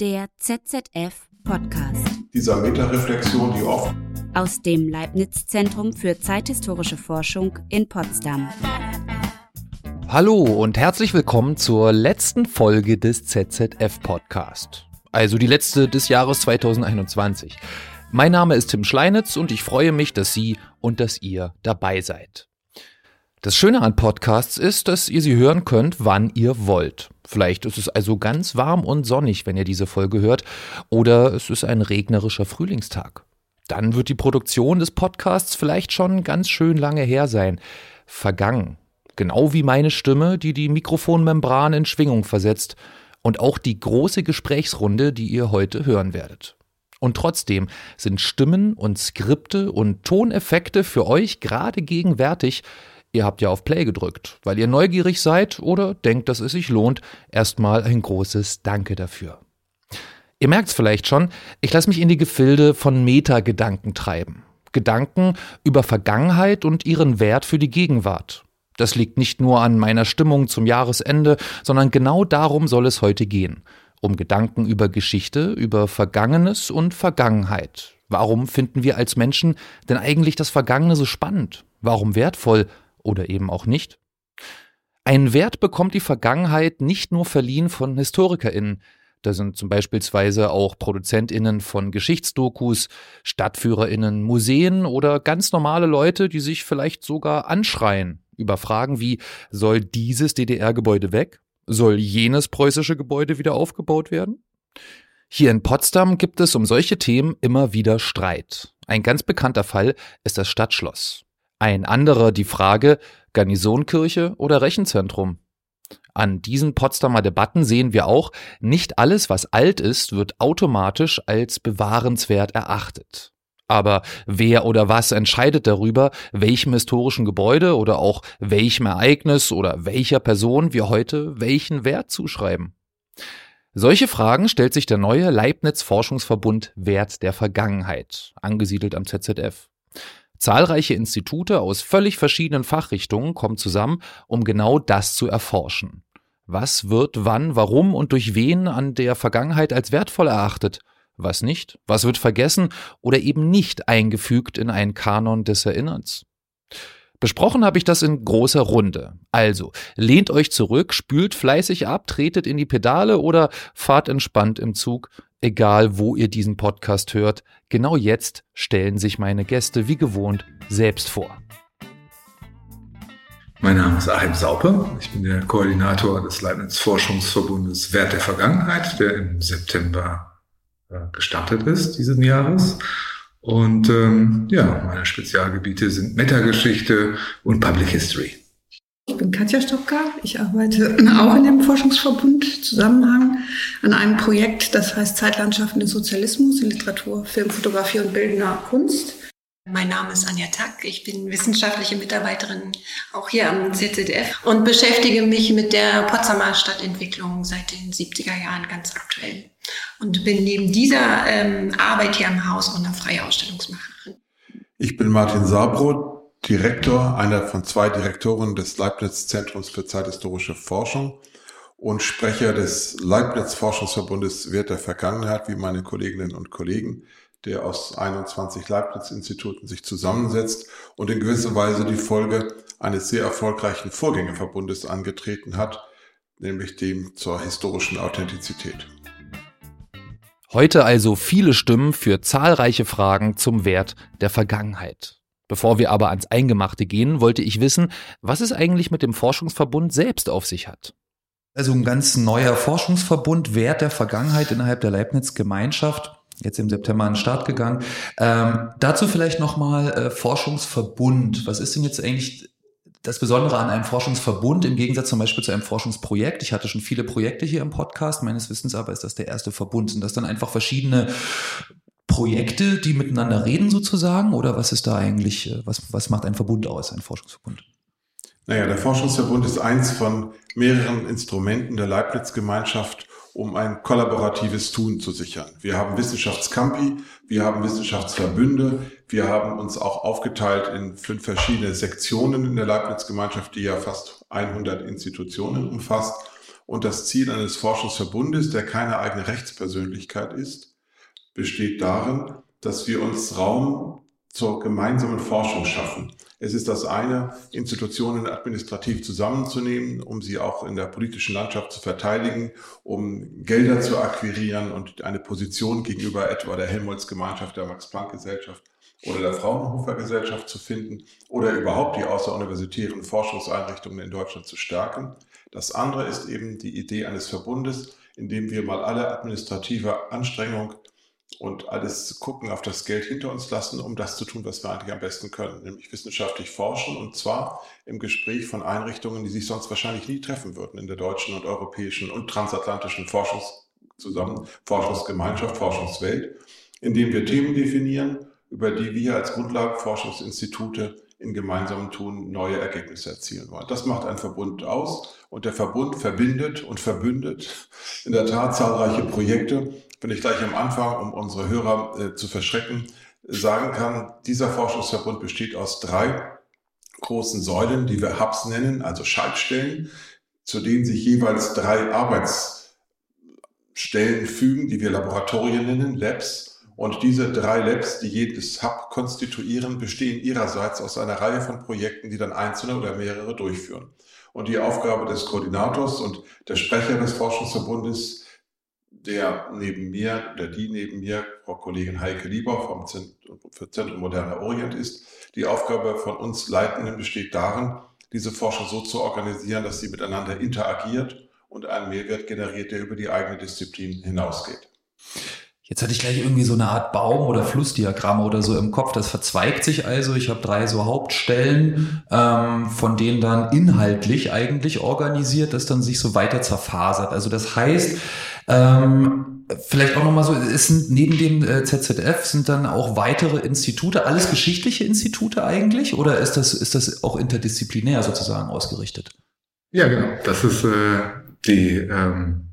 Der ZZF Podcast. Dieser Metareflexion, die oft aus dem Leibniz Zentrum für zeithistorische Forschung in Potsdam. Hallo und herzlich willkommen zur letzten Folge des ZZF Podcast. Also die letzte des Jahres 2021. Mein Name ist Tim Schleinitz und ich freue mich, dass Sie und dass ihr dabei seid. Das Schöne an Podcasts ist, dass ihr sie hören könnt, wann ihr wollt. Vielleicht ist es also ganz warm und sonnig, wenn ihr diese Folge hört, oder es ist ein regnerischer Frühlingstag. Dann wird die Produktion des Podcasts vielleicht schon ganz schön lange her sein, vergangen. Genau wie meine Stimme, die die Mikrofonmembran in Schwingung versetzt und auch die große Gesprächsrunde, die ihr heute hören werdet. Und trotzdem sind Stimmen und Skripte und Toneffekte für euch gerade gegenwärtig, Ihr habt ja auf Play gedrückt, weil ihr neugierig seid oder denkt, dass es sich lohnt. Erstmal ein großes Danke dafür. Ihr merkt's vielleicht schon, ich lasse mich in die Gefilde von Metagedanken treiben. Gedanken über Vergangenheit und ihren Wert für die Gegenwart. Das liegt nicht nur an meiner Stimmung zum Jahresende, sondern genau darum soll es heute gehen. Um Gedanken über Geschichte, über Vergangenes und Vergangenheit. Warum finden wir als Menschen denn eigentlich das Vergangene so spannend? Warum wertvoll? Oder eben auch nicht. Einen Wert bekommt die Vergangenheit nicht nur verliehen von HistorikerInnen. Da sind zum Beispiel auch ProduzentInnen von Geschichtsdokus, StadtführerInnen, Museen oder ganz normale Leute, die sich vielleicht sogar anschreien über Fragen wie, soll dieses DDR-Gebäude weg? Soll jenes preußische Gebäude wieder aufgebaut werden? Hier in Potsdam gibt es um solche Themen immer wieder Streit. Ein ganz bekannter Fall ist das Stadtschloss. Ein anderer die Frage Garnisonkirche oder Rechenzentrum. An diesen Potsdamer Debatten sehen wir auch, nicht alles, was alt ist, wird automatisch als bewahrenswert erachtet. Aber wer oder was entscheidet darüber, welchem historischen Gebäude oder auch welchem Ereignis oder welcher Person wir heute welchen Wert zuschreiben? Solche Fragen stellt sich der neue Leibniz Forschungsverbund Wert der Vergangenheit, angesiedelt am ZZF. Zahlreiche Institute aus völlig verschiedenen Fachrichtungen kommen zusammen, um genau das zu erforschen. Was wird wann, warum und durch wen an der Vergangenheit als wertvoll erachtet? Was nicht? Was wird vergessen oder eben nicht eingefügt in einen Kanon des Erinnerns? Besprochen habe ich das in großer Runde. Also, lehnt euch zurück, spült fleißig ab, tretet in die Pedale oder fahrt entspannt im Zug egal wo ihr diesen Podcast hört, genau jetzt stellen sich meine Gäste wie gewohnt selbst vor. Mein Name ist Achim Saupe. Ich bin der Koordinator des Leibniz Forschungsverbundes Wert der Vergangenheit, der im September äh, gestartet ist diesen Jahres. Und ähm, ja, meine Spezialgebiete sind Metageschichte und Public History. Ich bin Katja Stopka. Ich arbeite auch in dem Forschungsverbund Zusammenhang an einem Projekt, das heißt Zeitlandschaften des Sozialismus in Literatur, Film, Fotografie und bildender Kunst. Mein Name ist Anja Tack. Ich bin wissenschaftliche Mitarbeiterin auch hier am CCDF und beschäftige mich mit der Potsdamer Stadtentwicklung seit den 70er Jahren ganz aktuell. Und bin neben dieser ähm, Arbeit hier am Haus auch eine freie Ausstellungsmacherin. Ich bin Martin Saarbrot, Direktor, einer von zwei Direktoren des Leibniz Zentrums für zeithistorische Forschung und Sprecher des Leibniz Forschungsverbundes Wert der Vergangenheit, wie meine Kolleginnen und Kollegen, der aus 21 Leibniz-Instituten sich zusammensetzt und in gewisser Weise die Folge eines sehr erfolgreichen Vorgängerverbundes angetreten hat, nämlich dem zur historischen Authentizität. Heute also viele Stimmen für zahlreiche Fragen zum Wert der Vergangenheit. Bevor wir aber ans Eingemachte gehen, wollte ich wissen, was es eigentlich mit dem Forschungsverbund selbst auf sich hat. Also ein ganz neuer Forschungsverbund, Wert der Vergangenheit innerhalb der Leibniz-Gemeinschaft jetzt im September an den Start gegangen. Ähm, dazu vielleicht nochmal äh, Forschungsverbund. Was ist denn jetzt eigentlich das Besondere an einem Forschungsverbund im Gegensatz zum Beispiel zu einem Forschungsprojekt? Ich hatte schon viele Projekte hier im Podcast, meines Wissens aber ist das der erste Verbund. Sind das dann einfach verschiedene Projekte, die miteinander reden sozusagen? Oder was ist da eigentlich, äh, was, was macht ein Verbund aus, ein Forschungsverbund? Naja, der Forschungsverbund ist eins von mehreren Instrumenten der Leibniz-Gemeinschaft, um ein kollaboratives Tun zu sichern. Wir haben Wissenschaftscampi, wir haben Wissenschaftsverbünde, wir haben uns auch aufgeteilt in fünf verschiedene Sektionen in der Leibniz-Gemeinschaft, die ja fast 100 Institutionen umfasst. Und das Ziel eines Forschungsverbundes, der keine eigene Rechtspersönlichkeit ist, besteht darin, dass wir uns Raum zur gemeinsamen Forschung schaffen. Es ist das eine, Institutionen administrativ zusammenzunehmen, um sie auch in der politischen Landschaft zu verteidigen, um Gelder zu akquirieren und eine Position gegenüber etwa der Helmholtz-Gemeinschaft, der Max-Planck-Gesellschaft oder der Fraunhofer-Gesellschaft zu finden oder überhaupt die außeruniversitären Forschungseinrichtungen in Deutschland zu stärken. Das andere ist eben die Idee eines Verbundes, in dem wir mal alle administrative Anstrengung und alles gucken, auf das Geld hinter uns lassen, um das zu tun, was wir eigentlich am besten können, nämlich wissenschaftlich forschen und zwar im Gespräch von Einrichtungen, die sich sonst wahrscheinlich nie treffen würden in der deutschen und europäischen und transatlantischen Forschungs zusammen, Forschungsgemeinschaft, Forschungswelt, indem wir Themen definieren, über die wir als Grundlagenforschungsinstitute in gemeinsamem Tun neue Ergebnisse erzielen wollen. Das macht ein Verbund aus und der Verbund verbindet und verbündet in der Tat zahlreiche Projekte. Wenn ich gleich am Anfang, um unsere Hörer äh, zu verschrecken, sagen kann, dieser Forschungsverbund besteht aus drei großen Säulen, die wir Hubs nennen, also Schaltstellen, zu denen sich jeweils drei Arbeitsstellen fügen, die wir Laboratorien nennen, Labs. Und diese drei Labs, die jedes Hub konstituieren, bestehen ihrerseits aus einer Reihe von Projekten, die dann einzelne oder mehrere durchführen. Und die Aufgabe des Koordinators und der Sprecher des Forschungsverbundes, der neben mir, oder die neben mir, Frau Kollegin Heike Lieber vom Zentrum für Zentrum Moderner Orient ist, die Aufgabe von uns Leitenden besteht darin, diese Forschung so zu organisieren, dass sie miteinander interagiert und einen Mehrwert generiert, der über die eigene Disziplin hinausgeht. Jetzt hatte ich gleich irgendwie so eine Art Baum- oder Flussdiagramm oder so im Kopf. Das verzweigt sich also. Ich habe drei so Hauptstellen, ähm, von denen dann inhaltlich eigentlich organisiert, das dann sich so weiter zerfasert. Also das heißt, ähm, vielleicht auch nochmal so, sind neben dem äh, ZZF sind dann auch weitere Institute, alles geschichtliche Institute eigentlich? Oder ist das, ist das auch interdisziplinär sozusagen ausgerichtet? Ja, genau. Das ist äh, die ähm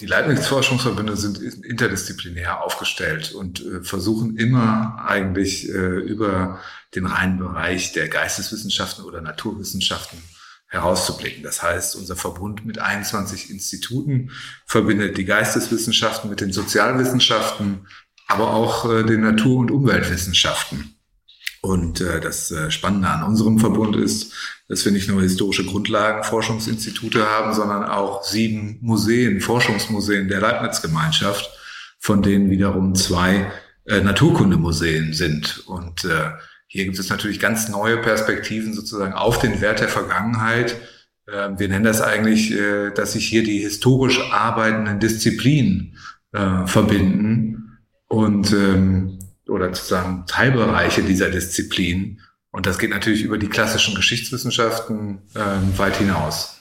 die Leibniz-Forschungsverbünde sind interdisziplinär aufgestellt und äh, versuchen immer eigentlich äh, über den reinen Bereich der Geisteswissenschaften oder Naturwissenschaften herauszublicken. Das heißt, unser Verbund mit 21 Instituten verbindet die Geisteswissenschaften mit den Sozialwissenschaften, aber auch äh, den Natur- und Umweltwissenschaften. Und äh, das äh, Spannende an unserem Verbund ist, dass wir nicht nur historische Grundlagenforschungsinstitute haben, sondern auch sieben Museen, Forschungsmuseen der Leibniz-Gemeinschaft, von denen wiederum zwei äh, Naturkundemuseen sind. Und äh, hier gibt es natürlich ganz neue Perspektiven sozusagen auf den Wert der Vergangenheit. Äh, wir nennen das eigentlich, äh, dass sich hier die historisch arbeitenden Disziplinen äh, verbinden. Und ähm, oder sozusagen Teilbereiche dieser Disziplin. Und das geht natürlich über die klassischen Geschichtswissenschaften ähm, weit hinaus.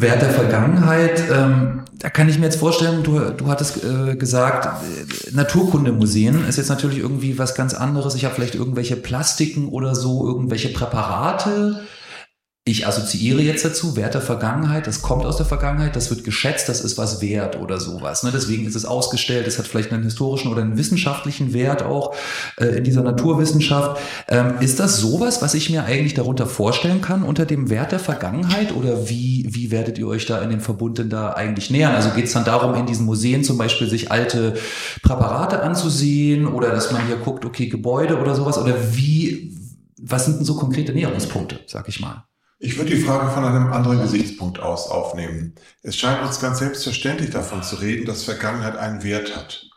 Wert der Vergangenheit, ähm, da kann ich mir jetzt vorstellen, du, du hattest äh, gesagt, äh, Naturkundemuseen ist jetzt natürlich irgendwie was ganz anderes. Ich habe vielleicht irgendwelche Plastiken oder so, irgendwelche Präparate ich assoziiere jetzt dazu, Wert der Vergangenheit, das kommt aus der Vergangenheit, das wird geschätzt, das ist was wert oder sowas. Ne? Deswegen ist es ausgestellt, es hat vielleicht einen historischen oder einen wissenschaftlichen Wert auch äh, in dieser Naturwissenschaft. Ähm, ist das sowas, was ich mir eigentlich darunter vorstellen kann unter dem Wert der Vergangenheit oder wie, wie werdet ihr euch da in dem Verbund denn da eigentlich nähern? Also geht es dann darum, in diesen Museen zum Beispiel sich alte Präparate anzusehen oder dass man hier guckt, okay, Gebäude oder sowas oder wie, was sind denn so konkrete Näherungspunkte, sag ich mal? Ich würde die Frage von einem anderen Gesichtspunkt aus aufnehmen. Es scheint uns ganz selbstverständlich davon zu reden, dass Vergangenheit einen Wert hat.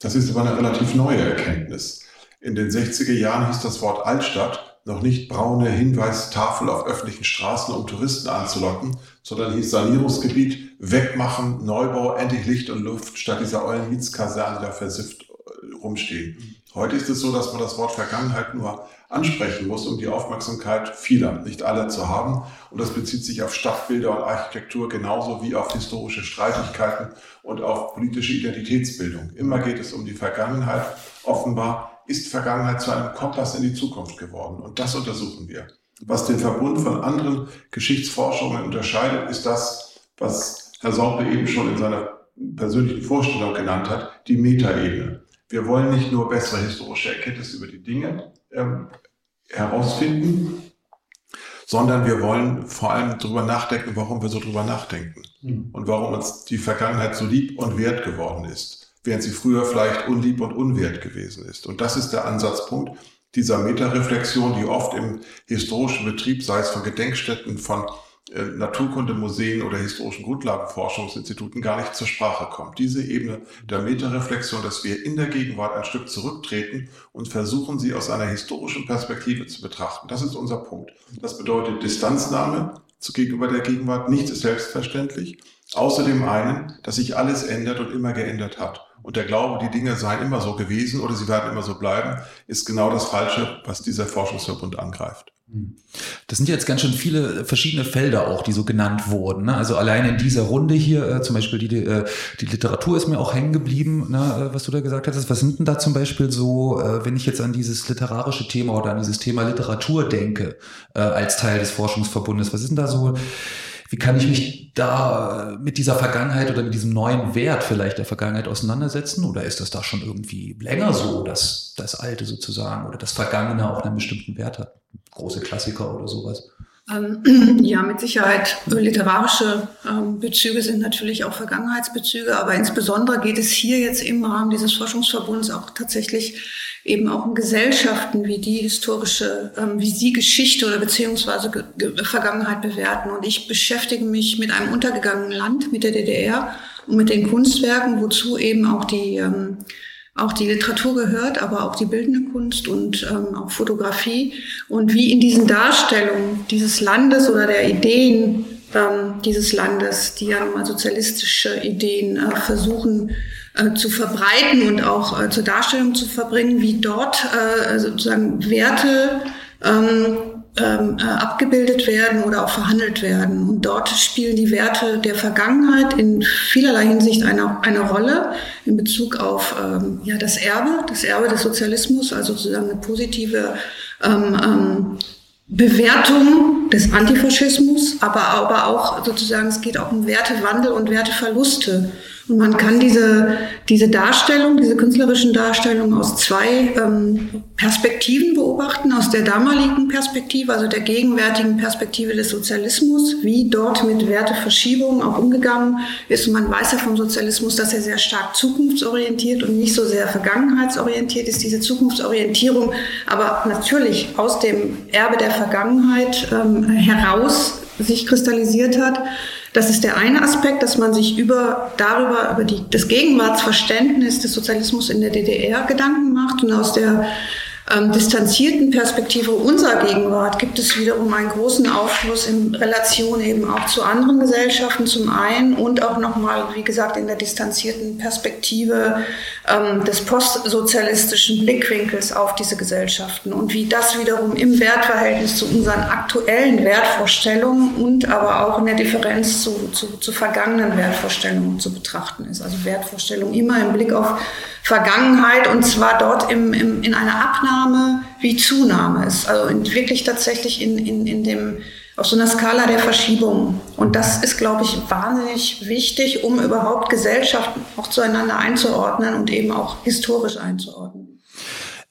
Das ist aber eine relativ neue Erkenntnis. In den 60er Jahren hieß das Wort Altstadt noch nicht braune Hinweistafel auf öffentlichen Straßen, um Touristen anzulocken, sondern hieß Sanierungsgebiet, wegmachen, Neubau, endlich Licht und Luft, statt dieser ollen Mietskaserne, die da versifft äh, rumstehen. Heute ist es so, dass man das Wort Vergangenheit nur ansprechen muss, um die Aufmerksamkeit vieler, nicht aller zu haben. Und das bezieht sich auf Stadtbilder und Architektur genauso wie auf historische Streitigkeiten und auf politische Identitätsbildung. Immer geht es um die Vergangenheit. Offenbar ist Vergangenheit zu einem Kompass in die Zukunft geworden. Und das untersuchen wir. Was den Verbund von anderen Geschichtsforschungen unterscheidet, ist das, was Herr Sorpe eben schon in seiner persönlichen Vorstellung genannt hat, die Metaebene. Wir wollen nicht nur bessere historische Erkenntnisse über die Dinge ähm, herausfinden, sondern wir wollen vor allem drüber nachdenken, warum wir so drüber nachdenken mhm. und warum uns die Vergangenheit so lieb und wert geworden ist, während sie früher vielleicht unlieb und unwert gewesen ist. Und das ist der Ansatzpunkt dieser Metareflexion, die oft im historischen Betrieb, sei es von Gedenkstätten, von Naturkundemuseen oder historischen Grundlagenforschungsinstituten gar nicht zur Sprache kommt. Diese Ebene der Metareflexion, dass wir in der Gegenwart ein Stück zurücktreten und versuchen, sie aus einer historischen Perspektive zu betrachten. Das ist unser Punkt. Das bedeutet Distanznahme gegenüber der Gegenwart. Nichts ist selbstverständlich. Außerdem einen, dass sich alles ändert und immer geändert hat. Und der Glaube, die Dinge seien immer so gewesen oder sie werden immer so bleiben, ist genau das Falsche, was dieser Forschungsverbund angreift. Das sind jetzt ganz schön viele verschiedene Felder auch, die so genannt wurden. Ne? Also allein in dieser Runde hier, äh, zum Beispiel die, äh, die Literatur ist mir auch hängen geblieben, ne, äh, was du da gesagt hast. Was sind denn da zum Beispiel so, äh, wenn ich jetzt an dieses literarische Thema oder an dieses Thema Literatur denke, äh, als Teil des Forschungsverbundes, was ist denn da so wie kann ich mich da mit dieser Vergangenheit oder mit diesem neuen Wert vielleicht der Vergangenheit auseinandersetzen? Oder ist das da schon irgendwie länger so, dass das Alte sozusagen oder das Vergangene auch einen bestimmten Wert hat? Große Klassiker oder sowas? Ähm, ja, mit Sicherheit. Literarische ähm, Bezüge sind natürlich auch Vergangenheitsbezüge, aber insbesondere geht es hier jetzt im Rahmen dieses Forschungsverbunds auch tatsächlich eben auch in Gesellschaften, wie die historische, ähm, wie sie Geschichte oder beziehungsweise Vergangenheit bewerten. Und ich beschäftige mich mit einem untergegangenen Land, mit der DDR und mit den Kunstwerken, wozu eben auch die, auch die Literatur gehört, aber auch die bildende Kunst und ähm, auch Fotografie. Und wie in diesen Darstellungen dieses Landes oder der Ideen ähm, dieses Landes, die ja nochmal sozialistische Ideen äh, versuchen, äh, zu verbreiten und auch äh, zur Darstellung zu verbringen, wie dort äh, sozusagen Werte ähm, ähm, äh, abgebildet werden oder auch verhandelt werden. Und dort spielen die Werte der Vergangenheit in vielerlei Hinsicht eine, eine Rolle in Bezug auf ähm, ja, das Erbe, das Erbe des Sozialismus, also sozusagen eine positive ähm, ähm, Bewertung des Antifaschismus, aber, aber auch sozusagen, es geht auch um Wertewandel und Werteverluste. Und man kann diese, diese Darstellung, diese künstlerischen Darstellungen aus zwei ähm, Perspektiven beobachten. Aus der damaligen Perspektive, also der gegenwärtigen Perspektive des Sozialismus, wie dort mit Werteverschiebungen auch umgegangen ist. Und man weiß ja vom Sozialismus, dass er sehr stark zukunftsorientiert und nicht so sehr vergangenheitsorientiert ist, diese Zukunftsorientierung. Aber natürlich aus dem Erbe der Vergangenheit ähm, heraus sich kristallisiert hat. Das ist der eine Aspekt, dass man sich über, darüber, über die, das Gegenwartsverständnis des Sozialismus in der DDR Gedanken macht und aus der ähm, distanzierten Perspektive unserer Gegenwart gibt es wiederum einen großen Aufschluss in Relation eben auch zu anderen Gesellschaften zum einen und auch nochmal, wie gesagt, in der distanzierten Perspektive ähm, des postsozialistischen Blickwinkels auf diese Gesellschaften und wie das wiederum im Wertverhältnis zu unseren aktuellen Wertvorstellungen und aber auch in der Differenz zu, zu, zu vergangenen Wertvorstellungen zu betrachten ist. Also Wertvorstellungen immer im Blick auf Vergangenheit und zwar dort im, im, in einer Abnahme wie Zunahme ist. Also in, wirklich tatsächlich in, in, in dem, auf so einer Skala der Verschiebung. Und das ist, glaube ich, wahnsinnig wichtig, um überhaupt Gesellschaften auch zueinander einzuordnen und eben auch historisch einzuordnen.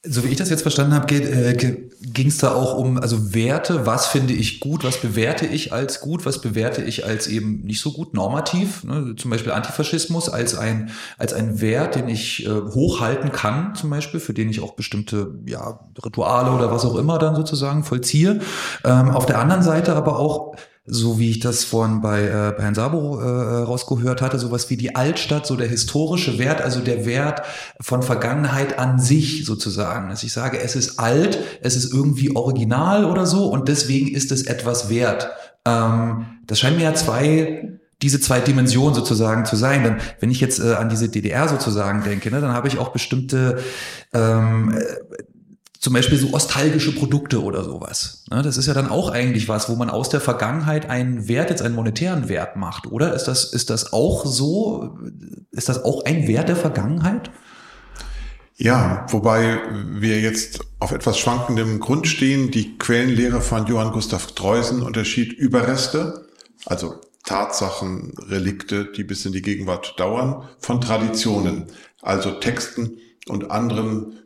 So wie ich das jetzt verstanden habe, äh, ging es da auch um also Werte, was finde ich gut, was bewerte ich als gut, was bewerte ich als eben nicht so gut, normativ, ne? zum Beispiel Antifaschismus als ein, als ein Wert, den ich äh, hochhalten kann, zum Beispiel, für den ich auch bestimmte ja, Rituale oder was auch immer dann sozusagen vollziehe. Ähm, auf der anderen Seite aber auch so wie ich das vorhin bei, äh, bei Herrn Sabo äh, rausgehört hatte, sowas wie die Altstadt, so der historische Wert, also der Wert von Vergangenheit an sich sozusagen. Dass ich sage, es ist alt, es ist irgendwie original oder so und deswegen ist es etwas wert. Ähm, das scheinen mir ja zwei diese zwei Dimensionen sozusagen zu sein. Denn wenn ich jetzt äh, an diese DDR sozusagen denke, ne, dann habe ich auch bestimmte ähm, zum Beispiel so ostalgische Produkte oder sowas. Ne, das ist ja dann auch eigentlich was, wo man aus der Vergangenheit einen Wert, jetzt einen monetären Wert macht, oder? Ist das, ist das auch so? Ist das auch ein Wert der Vergangenheit? Ja, wobei wir jetzt auf etwas schwankendem Grund stehen. Die Quellenlehre von Johann Gustav Treusen unterschied Überreste, also Tatsachen, Relikte, die bis in die Gegenwart dauern, von Traditionen, also Texten und anderen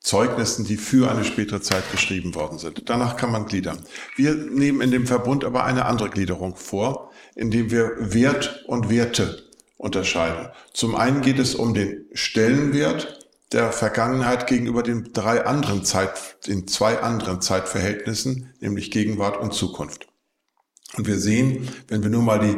Zeugnissen, die für eine spätere Zeit geschrieben worden sind. Danach kann man gliedern. Wir nehmen in dem Verbund aber eine andere Gliederung vor, indem wir Wert und Werte unterscheiden. Zum einen geht es um den Stellenwert der Vergangenheit gegenüber den drei anderen Zeit, den zwei anderen Zeitverhältnissen, nämlich Gegenwart und Zukunft. Und wir sehen, wenn wir nur mal die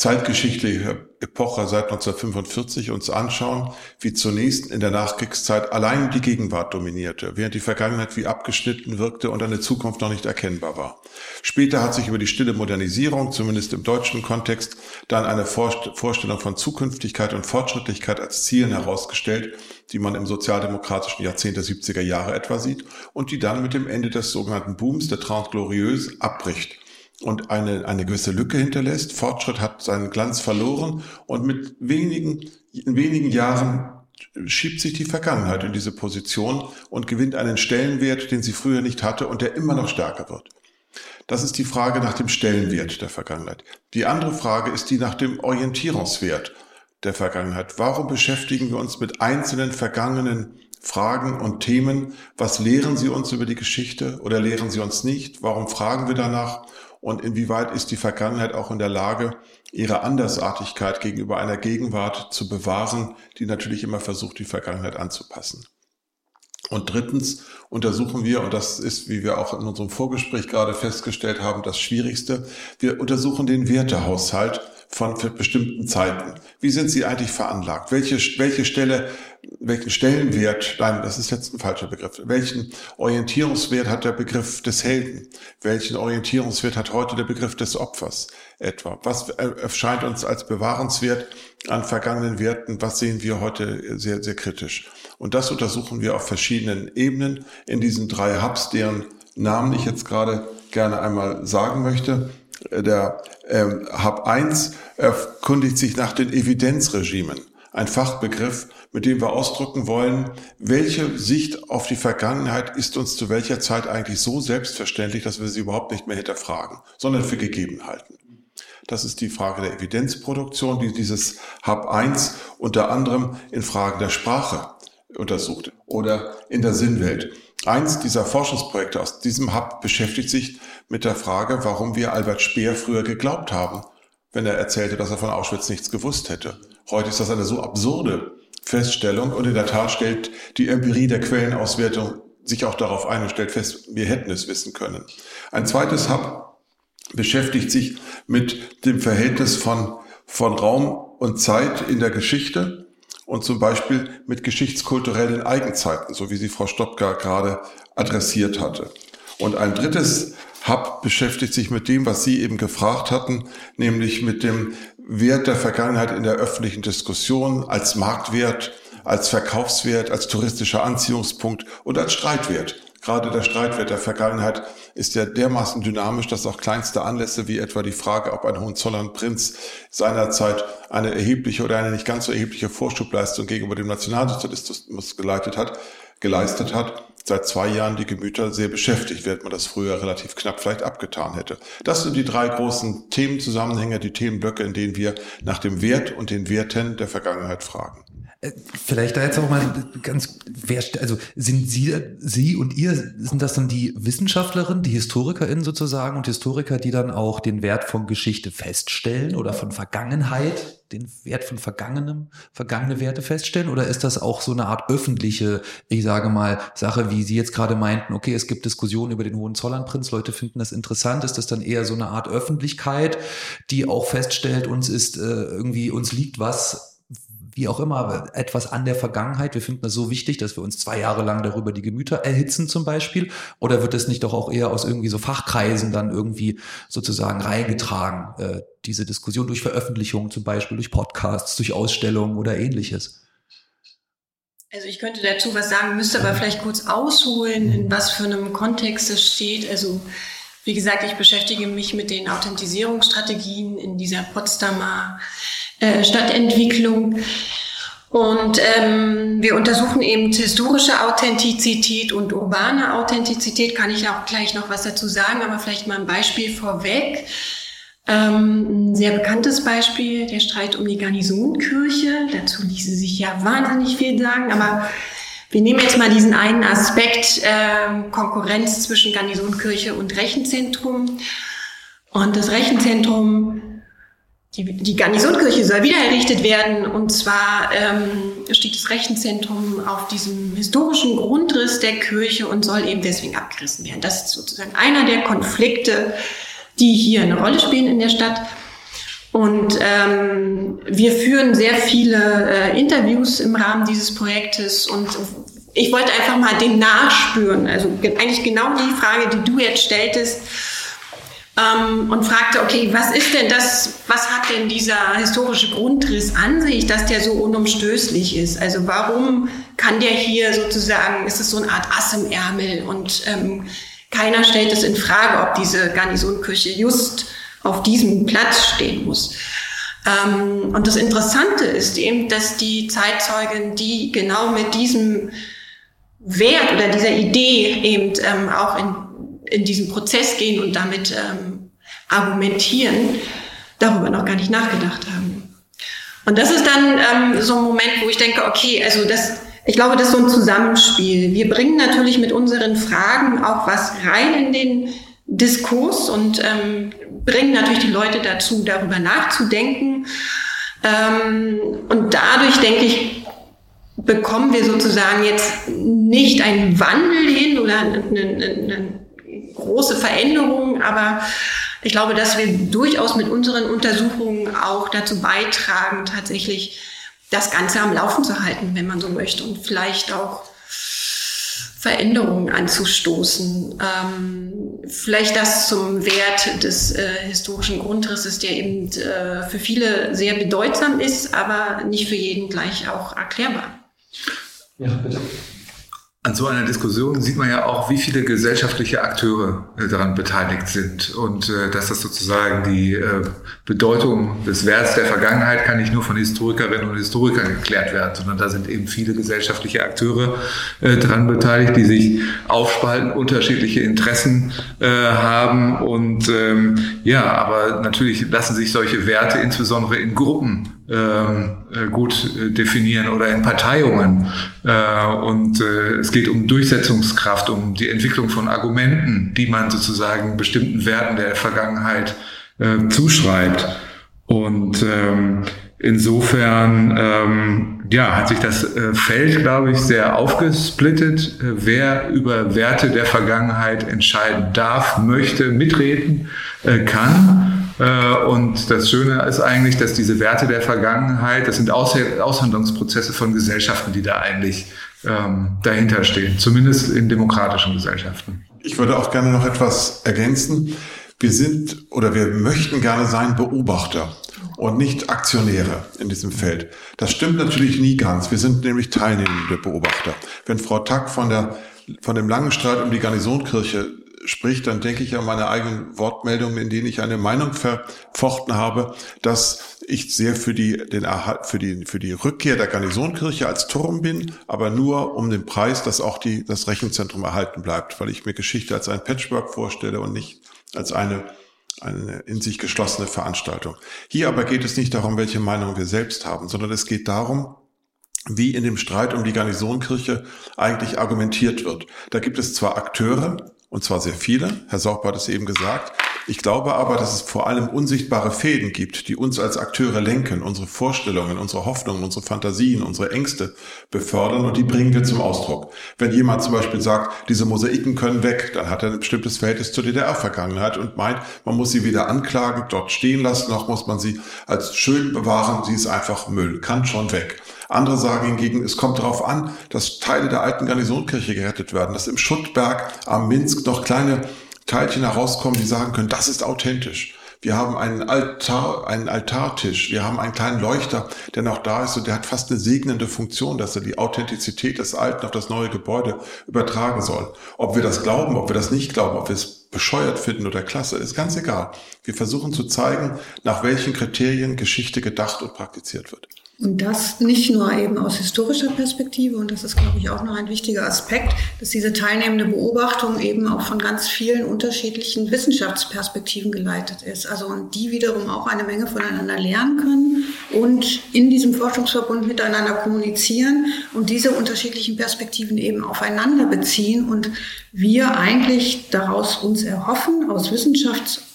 zeitgeschichtliche Epoche seit 1945 uns anschauen, wie zunächst in der Nachkriegszeit allein die Gegenwart dominierte, während die Vergangenheit wie abgeschnitten wirkte und eine Zukunft noch nicht erkennbar war. Später hat sich über die stille Modernisierung, zumindest im deutschen Kontext, dann eine Vorstellung von Zukünftigkeit und Fortschrittlichkeit als Zielen herausgestellt, die man im sozialdemokratischen Jahrzehnt der 70er Jahre etwa sieht und die dann mit dem Ende des sogenannten Booms der Trente Glorieuse abbricht und eine, eine gewisse Lücke hinterlässt. Fortschritt hat seinen Glanz verloren und mit wenigen, in wenigen Jahren schiebt sich die Vergangenheit in diese Position und gewinnt einen Stellenwert, den sie früher nicht hatte und der immer noch stärker wird. Das ist die Frage nach dem Stellenwert der Vergangenheit. Die andere Frage ist die nach dem Orientierungswert der Vergangenheit. Warum beschäftigen wir uns mit einzelnen vergangenen Fragen und Themen? Was lehren sie uns über die Geschichte oder lehren sie uns nicht? Warum fragen wir danach? Und inwieweit ist die Vergangenheit auch in der Lage, ihre Andersartigkeit gegenüber einer Gegenwart zu bewahren, die natürlich immer versucht, die Vergangenheit anzupassen. Und drittens untersuchen wir, und das ist, wie wir auch in unserem Vorgespräch gerade festgestellt haben, das Schwierigste, wir untersuchen den Wertehaushalt von bestimmten Zeiten. Wie sind sie eigentlich veranlagt? Welche, welche Stelle, welchen Stellenwert, nein, das ist jetzt ein falscher Begriff, welchen Orientierungswert hat der Begriff des Helden? Welchen Orientierungswert hat heute der Begriff des Opfers etwa? Was erscheint uns als bewahrenswert an vergangenen Werten? Was sehen wir heute sehr, sehr kritisch? Und das untersuchen wir auf verschiedenen Ebenen in diesen drei Hubs, deren Namen ich jetzt gerade gerne einmal sagen möchte. Der ähm, Hub 1 erkundigt sich nach den Evidenzregimen, ein Fachbegriff, mit dem wir ausdrücken wollen, welche Sicht auf die Vergangenheit ist uns zu welcher Zeit eigentlich so selbstverständlich, dass wir sie überhaupt nicht mehr hinterfragen, sondern für gegeben halten. Das ist die Frage der Evidenzproduktion, die dieses Hub 1 unter anderem in Fragen der Sprache untersucht oder in der Sinnwelt. Eins dieser Forschungsprojekte aus diesem Hub beschäftigt sich mit der Frage, warum wir Albert Speer früher geglaubt haben, wenn er erzählte, dass er von Auschwitz nichts gewusst hätte. Heute ist das eine so absurde Feststellung und in der Tat stellt die Empirie der Quellenauswertung sich auch darauf ein und stellt fest, wir hätten es wissen können. Ein zweites Hub beschäftigt sich mit dem Verhältnis von, von Raum und Zeit in der Geschichte und zum Beispiel mit geschichtskulturellen Eigenzeiten, so wie sie Frau Stopka gerade adressiert hatte. Und ein drittes Hub beschäftigt sich mit dem, was Sie eben gefragt hatten, nämlich mit dem Wert der Vergangenheit in der öffentlichen Diskussion als Marktwert, als Verkaufswert, als touristischer Anziehungspunkt und als Streitwert. Gerade der Streitwert der Vergangenheit ist ja dermaßen dynamisch, dass auch kleinste Anlässe wie etwa die Frage, ob ein Hohenzollern-Prinz seinerzeit eine erhebliche oder eine nicht ganz so erhebliche Vorschubleistung gegenüber dem Nationalsozialismus geleitet hat, geleistet hat, seit zwei Jahren die Gemüter sehr beschäftigt, während man das früher relativ knapp vielleicht abgetan hätte. Das sind die drei großen Themenzusammenhänge, die Themenblöcke, in denen wir nach dem Wert und den Werten der Vergangenheit fragen. Vielleicht da jetzt auch mal ganz, wer, also sind Sie, Sie und ihr, sind das dann die Wissenschaftlerinnen, die HistorikerInnen sozusagen und Historiker, die dann auch den Wert von Geschichte feststellen oder von Vergangenheit, den Wert von Vergangenem, vergangene Werte feststellen? Oder ist das auch so eine Art öffentliche, ich sage mal, Sache, wie Sie jetzt gerade meinten, okay, es gibt Diskussionen über den Hohenzollernprinz, Leute finden das interessant, ist das dann eher so eine Art Öffentlichkeit, die auch feststellt, uns ist äh, irgendwie, uns liegt was wie auch immer, etwas an der Vergangenheit. Wir finden das so wichtig, dass wir uns zwei Jahre lang darüber die Gemüter erhitzen zum Beispiel. Oder wird das nicht doch auch eher aus irgendwie so Fachkreisen dann irgendwie sozusagen reingetragen, äh, diese Diskussion durch Veröffentlichungen zum Beispiel, durch Podcasts, durch Ausstellungen oder ähnliches? Also ich könnte dazu was sagen, müsste aber vielleicht kurz ausholen, in was für einem Kontext es steht. Also wie gesagt, ich beschäftige mich mit den Authentisierungsstrategien in dieser Potsdamer äh, Stadtentwicklung. Und ähm, wir untersuchen eben historische Authentizität und urbane Authentizität. Kann ich auch gleich noch was dazu sagen, aber vielleicht mal ein Beispiel vorweg. Ähm, ein sehr bekanntes Beispiel, der Streit um die Garnisonkirche. Dazu ließe sich ja wahnsinnig viel sagen, aber Wir nehmen jetzt mal diesen einen Aspekt äh, Konkurrenz zwischen Garnisonkirche und Rechenzentrum. Und das Rechenzentrum, die, die Garnisonkirche soll wieder errichtet werden. Und zwar ähm, steht das Rechenzentrum auf diesem historischen Grundriss der Kirche und soll eben deswegen abgerissen werden. Das ist sozusagen einer der Konflikte, die hier eine Rolle spielen in der Stadt. Und ähm, wir führen sehr viele äh, Interviews im Rahmen dieses Projektes und ich wollte einfach mal dem nachspüren. Also eigentlich genau die Frage, die du jetzt stelltest ähm, und fragte, okay, was ist denn das, was hat denn dieser historische Grundriss an sich, dass der so unumstößlich ist? Also warum kann der hier sozusagen, ist es so eine Art Ass im Ärmel und ähm, keiner stellt es in Frage, ob diese Garnisonkirche just auf diesem Platz stehen muss. Ähm, und das Interessante ist eben, dass die Zeitzeugen, die genau mit diesem Wert oder dieser Idee eben ähm, auch in, in diesen Prozess gehen und damit ähm, argumentieren, darüber noch gar nicht nachgedacht haben. Und das ist dann ähm, so ein Moment, wo ich denke, okay, also das, ich glaube, das ist so ein Zusammenspiel. Wir bringen natürlich mit unseren Fragen auch was rein in den Diskurs und ähm, bringen natürlich die Leute dazu, darüber nachzudenken. Ähm, und dadurch, denke ich, bekommen wir sozusagen jetzt nicht einen Wandel hin oder eine, eine, eine große Veränderung, aber ich glaube, dass wir durchaus mit unseren Untersuchungen auch dazu beitragen, tatsächlich das Ganze am Laufen zu halten, wenn man so möchte und vielleicht auch Veränderungen anzustoßen. Ähm, vielleicht das zum Wert des äh, historischen Grundrisses, der eben äh, für viele sehr bedeutsam ist, aber nicht für jeden gleich auch erklärbar. Ja, bitte. An so einer Diskussion sieht man ja auch, wie viele gesellschaftliche Akteure äh, daran beteiligt sind. Und äh, dass das sozusagen die äh, Bedeutung des Werts der Vergangenheit kann nicht nur von Historikerinnen und Historikern geklärt werden, sondern da sind eben viele gesellschaftliche Akteure äh, daran beteiligt, die sich aufspalten, unterschiedliche Interessen äh, haben. Und ähm, ja, aber natürlich lassen sich solche Werte insbesondere in Gruppen äh, gut äh, definieren oder in Parteiungen. Äh, und es geht um Durchsetzungskraft, um die Entwicklung von Argumenten, die man sozusagen bestimmten Werten der Vergangenheit zuschreibt. Und ähm, insofern ähm, ja, hat sich das Feld, glaube ich, sehr aufgesplittet. wer über Werte der Vergangenheit entscheiden darf, möchte, mitreden kann. Äh, und das Schöne ist eigentlich, dass diese Werte der Vergangenheit, das sind Aus Aushandlungsprozesse von Gesellschaften, die da eigentlich ähm, dahinter stehen, zumindest in demokratischen Gesellschaften. Ich würde auch gerne noch etwas ergänzen. Wir sind oder wir möchten gerne sein Beobachter und nicht Aktionäre in diesem Feld. Das stimmt natürlich nie ganz. Wir sind nämlich teilnehmende Beobachter. Wenn Frau Tack von der von dem langen Streit um die Garnisonkirche spricht, dann denke ich an meine eigenen Wortmeldungen, in denen ich eine Meinung verfochten habe, dass ich sehr für die, den für die, für die Rückkehr der Garnisonkirche als Turm bin, aber nur um den Preis, dass auch die, das Rechenzentrum erhalten bleibt, weil ich mir Geschichte als ein Patchwork vorstelle und nicht als eine, eine in sich geschlossene Veranstaltung. Hier aber geht es nicht darum, welche Meinung wir selbst haben, sondern es geht darum, wie in dem Streit um die Garnisonkirche eigentlich argumentiert wird. Da gibt es zwar Akteure, und zwar sehr viele. Herr Sauch hat es eben gesagt. Ich glaube aber, dass es vor allem unsichtbare Fäden gibt, die uns als Akteure lenken, unsere Vorstellungen, unsere Hoffnungen, unsere Fantasien, unsere Ängste befördern und die bringen wir zum Ausdruck. Wenn jemand zum Beispiel sagt, diese Mosaiken können weg, dann hat er ein bestimmtes Verhältnis zur DDR-Vergangenheit und meint, man muss sie weder anklagen, dort stehen lassen, noch muss man sie als schön bewahren, sie ist einfach Müll, kann schon weg. Andere sagen hingegen, es kommt darauf an, dass Teile der alten Garnisonkirche gerettet werden, dass im Schuttberg am Minsk noch kleine Teilchen herauskommen, die sagen können, das ist authentisch. Wir haben einen Altar, einen Altartisch. Wir haben einen kleinen Leuchter, der noch da ist und der hat fast eine segnende Funktion, dass er die Authentizität des Alten auf das neue Gebäude übertragen soll. Ob wir das glauben, ob wir das nicht glauben, ob wir es bescheuert finden oder klasse, ist ganz egal. Wir versuchen zu zeigen, nach welchen Kriterien Geschichte gedacht und praktiziert wird. Und das nicht nur eben aus historischer Perspektive, und das ist, glaube ich, auch noch ein wichtiger Aspekt, dass diese teilnehmende Beobachtung eben auch von ganz vielen unterschiedlichen Wissenschaftsperspektiven geleitet ist. Also und die wiederum auch eine Menge voneinander lernen können und in diesem Forschungsverbund miteinander kommunizieren und diese unterschiedlichen Perspektiven eben aufeinander beziehen und wir eigentlich daraus uns erhoffen, aus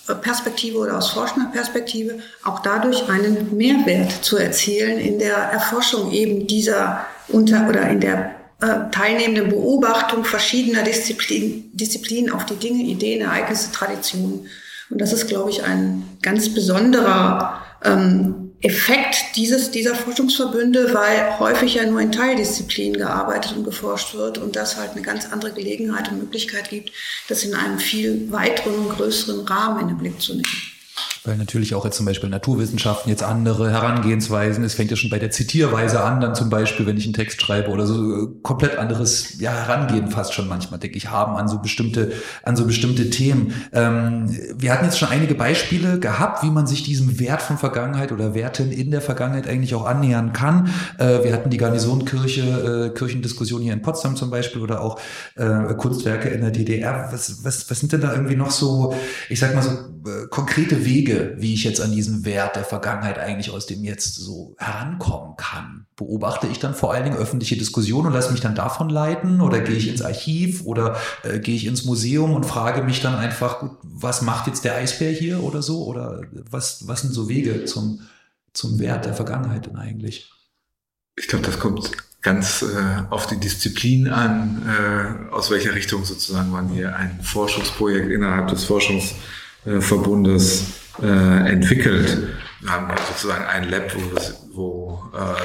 Wissenschaftsperspektive oder aus Forscherperspektive, auch dadurch einen Mehrwert zu erzielen in der Erforschung eben dieser unter oder in der äh, teilnehmenden Beobachtung verschiedener Disziplinen, Disziplinen auf die Dinge, Ideen, Ereignisse, Traditionen. Und das ist, glaube ich, ein ganz besonderer ähm, Effekt dieses, dieser Forschungsverbünde, weil häufig ja nur in Teildisziplinen gearbeitet und geforscht wird und das halt eine ganz andere Gelegenheit und Möglichkeit gibt, das in einem viel weiteren und größeren Rahmen in den Blick zu nehmen weil natürlich auch jetzt zum Beispiel Naturwissenschaften jetzt andere Herangehensweisen, es fängt ja schon bei der Zitierweise an, dann zum Beispiel, wenn ich einen Text schreibe oder so äh, komplett anderes ja, Herangehen fast schon manchmal, denke ich, haben an so bestimmte, an so bestimmte Themen. Ähm, wir hatten jetzt schon einige Beispiele gehabt, wie man sich diesem Wert von Vergangenheit oder Werten in der Vergangenheit eigentlich auch annähern kann. Äh, wir hatten die Garnisonkirche, äh, Kirchendiskussion hier in Potsdam zum Beispiel oder auch äh, Kunstwerke in der DDR. Was, was, was sind denn da irgendwie noch so, ich sag mal so, äh, konkrete Wege, Wege, wie ich jetzt an diesen Wert der Vergangenheit eigentlich aus dem Jetzt so herankommen kann. Beobachte ich dann vor allen Dingen öffentliche Diskussionen und lasse mich dann davon leiten oder gehe ich ins Archiv oder äh, gehe ich ins Museum und frage mich dann einfach, gut, was macht jetzt der Eisbär hier oder so oder was, was sind so Wege zum, zum Wert der Vergangenheit denn eigentlich? Ich glaube, das kommt ganz äh, auf die Disziplin an, äh, aus welcher Richtung sozusagen man hier ein Forschungsprojekt innerhalb des Forschungsverbundes äh, entwickelt. Wir haben sozusagen ein Lab, wo, wo äh,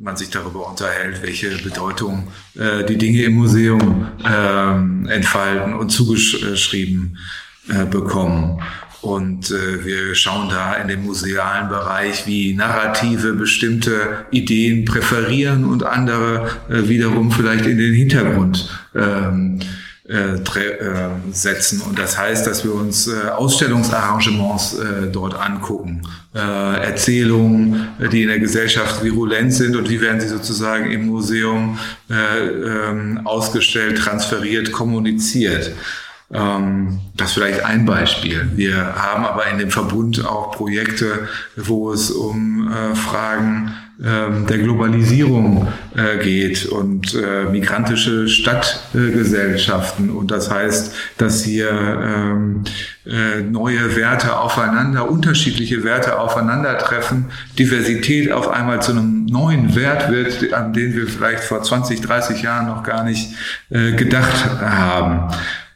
man sich darüber unterhält, welche Bedeutung äh, die Dinge im Museum äh, entfalten und zugeschrieben äh, bekommen. Und äh, wir schauen da in dem musealen Bereich, wie Narrative bestimmte Ideen präferieren und andere äh, wiederum vielleicht in den Hintergrund ähm, äh, äh, setzen. Und das heißt, dass wir uns äh, Ausstellungsarrangements äh, dort angucken, äh, Erzählungen, die in der Gesellschaft virulent sind und wie werden sie sozusagen im Museum äh, ähm, ausgestellt, transferiert, kommuniziert. Ähm, das ist vielleicht ein Beispiel. Wir haben aber in dem Verbund auch Projekte, wo es um äh, Fragen ähm, der Globalisierung äh, geht und äh, migrantische Stadtgesellschaften. und das heißt, dass hier ähm, äh, neue Werte aufeinander, unterschiedliche Werte aufeinandertreffen, Diversität auf einmal zu einem neuen Wert wird, an den wir vielleicht vor 20, 30 Jahren noch gar nicht äh, gedacht haben.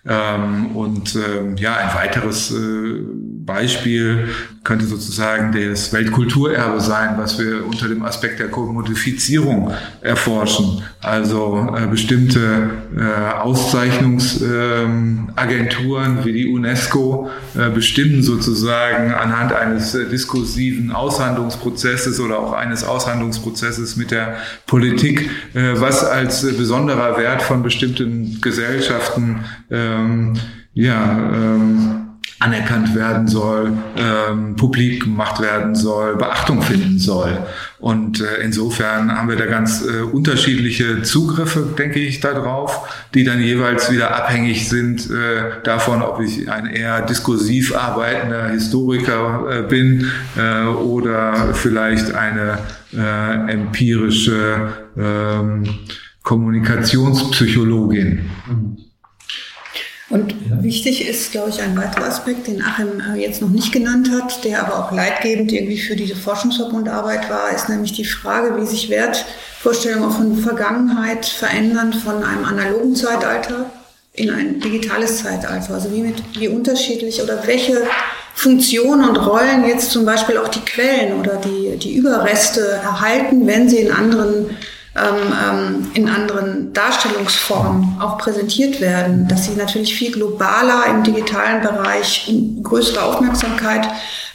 Ähm, und ähm, ja, ein weiteres äh, Beispiel könnte sozusagen das Weltkulturerbe sein, was wir unter dem Aspekt der Kommodifizierung erforschen. Also äh, bestimmte äh, Auszeichnungsagenturen wie die UNESCO äh, bestimmen sozusagen anhand eines äh, diskursiven Aushandlungsprozesses oder auch eines Aushandlungsprozesses mit der Politik, äh, was als besonderer Wert von bestimmten Gesellschaften ähm, ja, ähm, anerkannt werden soll, ähm, publik gemacht werden soll, Beachtung finden soll. Und äh, insofern haben wir da ganz äh, unterschiedliche Zugriffe, denke ich, darauf, die dann jeweils wieder abhängig sind äh, davon, ob ich ein eher diskursiv arbeitender Historiker äh, bin äh, oder vielleicht eine äh, empirische äh, Kommunikationspsychologin. Mhm. Und ja. wichtig ist, glaube ich, ein weiterer Aspekt, den Achim äh, jetzt noch nicht genannt hat, der aber auch leitgebend irgendwie für diese Forschungsverbundarbeit war, ist nämlich die Frage, wie sich Wertvorstellungen von Vergangenheit verändern von einem analogen Zeitalter in ein digitales Zeitalter. Also wie, mit, wie unterschiedlich oder welche Funktionen und Rollen jetzt zum Beispiel auch die Quellen oder die, die Überreste erhalten, wenn sie in anderen ähm, ähm, in anderen Darstellungsformen auch präsentiert werden, dass sie natürlich viel globaler im digitalen Bereich größere Aufmerksamkeit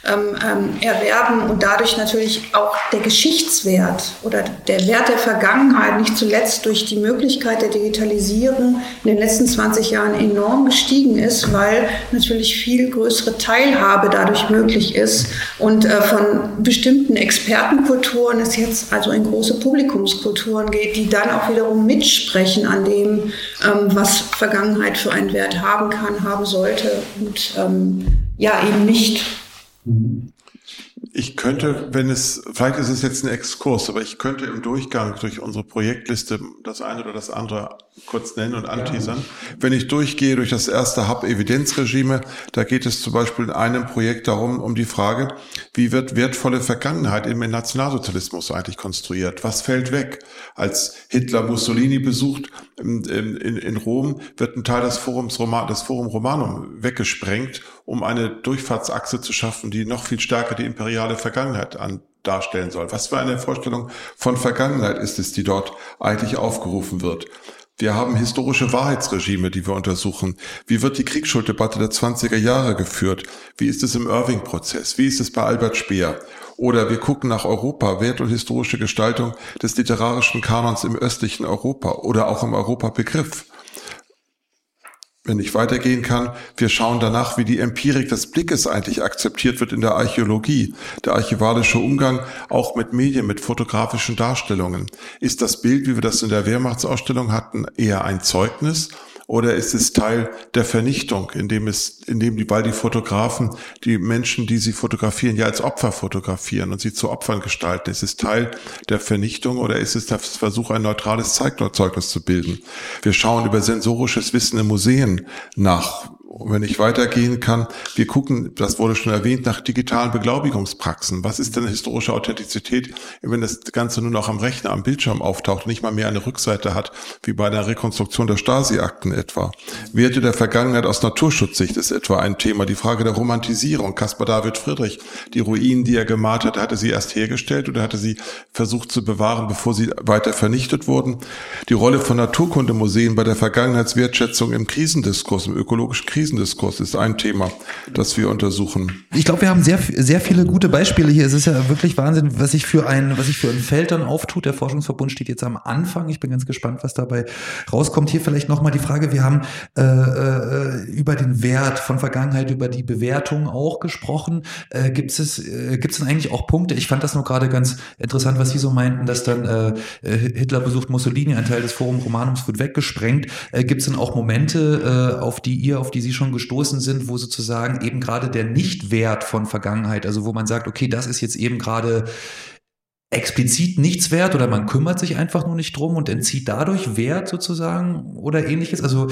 ähm, ähm, erwerben und dadurch natürlich auch der Geschichtswert oder der Wert der Vergangenheit nicht zuletzt durch die Möglichkeit der Digitalisierung in den letzten 20 Jahren enorm gestiegen ist, weil natürlich viel größere Teilhabe dadurch möglich ist und äh, von bestimmten Expertenkulturen es jetzt also in große Publikumskulturen geht, die dann auch wiederum mitsprechen an dem, ähm, was Vergangenheit für einen Wert haben kann, haben sollte und ähm, ja eben nicht Ich könnte, wenn es, vielleicht ist es jetzt ein Exkurs, aber ich könnte im Durchgang durch unsere Projektliste das eine oder das andere kurz nennen und anteasern. Ja. Wenn ich durchgehe durch das erste Hub-Evidenzregime, da geht es zum Beispiel in einem Projekt darum, um die Frage, wie wird wertvolle Vergangenheit im Nationalsozialismus eigentlich konstruiert? Was fällt weg? Als Hitler Mussolini besucht in, in, Rom, wird ein Teil des Forums Roman, des Forum Romanum weggesprengt, um eine Durchfahrtsachse zu schaffen, die noch viel stärker die imperiale Vergangenheit an darstellen soll. Was für eine Vorstellung von Vergangenheit ist es, die dort eigentlich aufgerufen wird? Wir haben historische Wahrheitsregime, die wir untersuchen. Wie wird die Kriegsschulddebatte der 20er Jahre geführt? Wie ist es im Irving-Prozess? Wie ist es bei Albert Speer? Oder wir gucken nach Europa, Wert und historische Gestaltung des literarischen Kanons im östlichen Europa oder auch im Europabegriff wenn ich weitergehen kann, wir schauen danach, wie die Empirik des Blickes eigentlich akzeptiert wird in der Archäologie. Der archivalische Umgang auch mit Medien, mit fotografischen Darstellungen. Ist das Bild, wie wir das in der Wehrmachtsausstellung hatten, eher ein Zeugnis oder ist es Teil der Vernichtung, indem es, indem die, weil die Fotografen die Menschen, die sie fotografieren, ja als Opfer fotografieren und sie zu Opfern gestalten? Ist es Teil der Vernichtung oder ist es der Versuch, ein neutrales Zeitzeugnis zu bilden? Wir schauen über sensorisches Wissen in Museen nach und wenn ich weitergehen kann, wir gucken, das wurde schon erwähnt, nach digitalen Beglaubigungspraxen. Was ist denn historische Authentizität, wenn das Ganze nur noch am Rechner, am Bildschirm auftaucht, nicht mal mehr eine Rückseite hat, wie bei der Rekonstruktion der Stasi-Akten etwa? Werte der Vergangenheit aus Naturschutzsicht ist etwa ein Thema. Die Frage der Romantisierung. Caspar David Friedrich, die Ruinen, die er gemalt hat, hatte sie erst hergestellt oder hatte sie versucht zu bewahren, bevor sie weiter vernichtet wurden? Die Rolle von Naturkundemuseen bei der Vergangenheitswertschätzung im Krisendiskurs, im ökologischen Krisendiskurs, Krisendiskurs ist ein Thema, das wir untersuchen. Ich glaube, wir haben sehr, sehr viele gute Beispiele hier. Es ist ja wirklich Wahnsinn, was sich für ein, was sich für ein Feld dann auftut. Der Forschungsverbund steht jetzt am Anfang. Ich bin ganz gespannt, was dabei rauskommt. Hier vielleicht nochmal die Frage. Wir haben äh, äh, über den Wert von Vergangenheit, über die Bewertung auch gesprochen. Äh, gibt es, äh, gibt es denn eigentlich auch Punkte? Ich fand das nur gerade ganz interessant, was Sie so meinten, dass dann äh, Hitler besucht Mussolini, ein Teil des Forum Romanums wird weggesprengt. Äh, gibt es denn auch Momente, äh, auf die ihr, auf die Sie schon gestoßen sind, wo sozusagen eben gerade der Nichtwert von Vergangenheit, also wo man sagt, okay, das ist jetzt eben gerade explizit nichts wert oder man kümmert sich einfach nur nicht drum und entzieht dadurch Wert sozusagen oder ähnliches. Also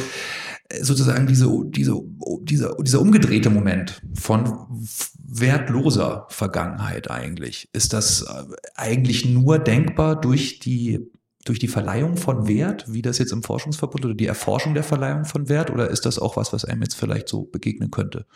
äh, sozusagen diese, diese, dieser, dieser umgedrehte Moment von wertloser Vergangenheit eigentlich. Ist das äh, eigentlich nur denkbar durch die durch die Verleihung von Wert, wie das jetzt im Forschungsverbund oder die Erforschung der Verleihung von Wert, oder ist das auch was, was einem jetzt vielleicht so begegnen könnte?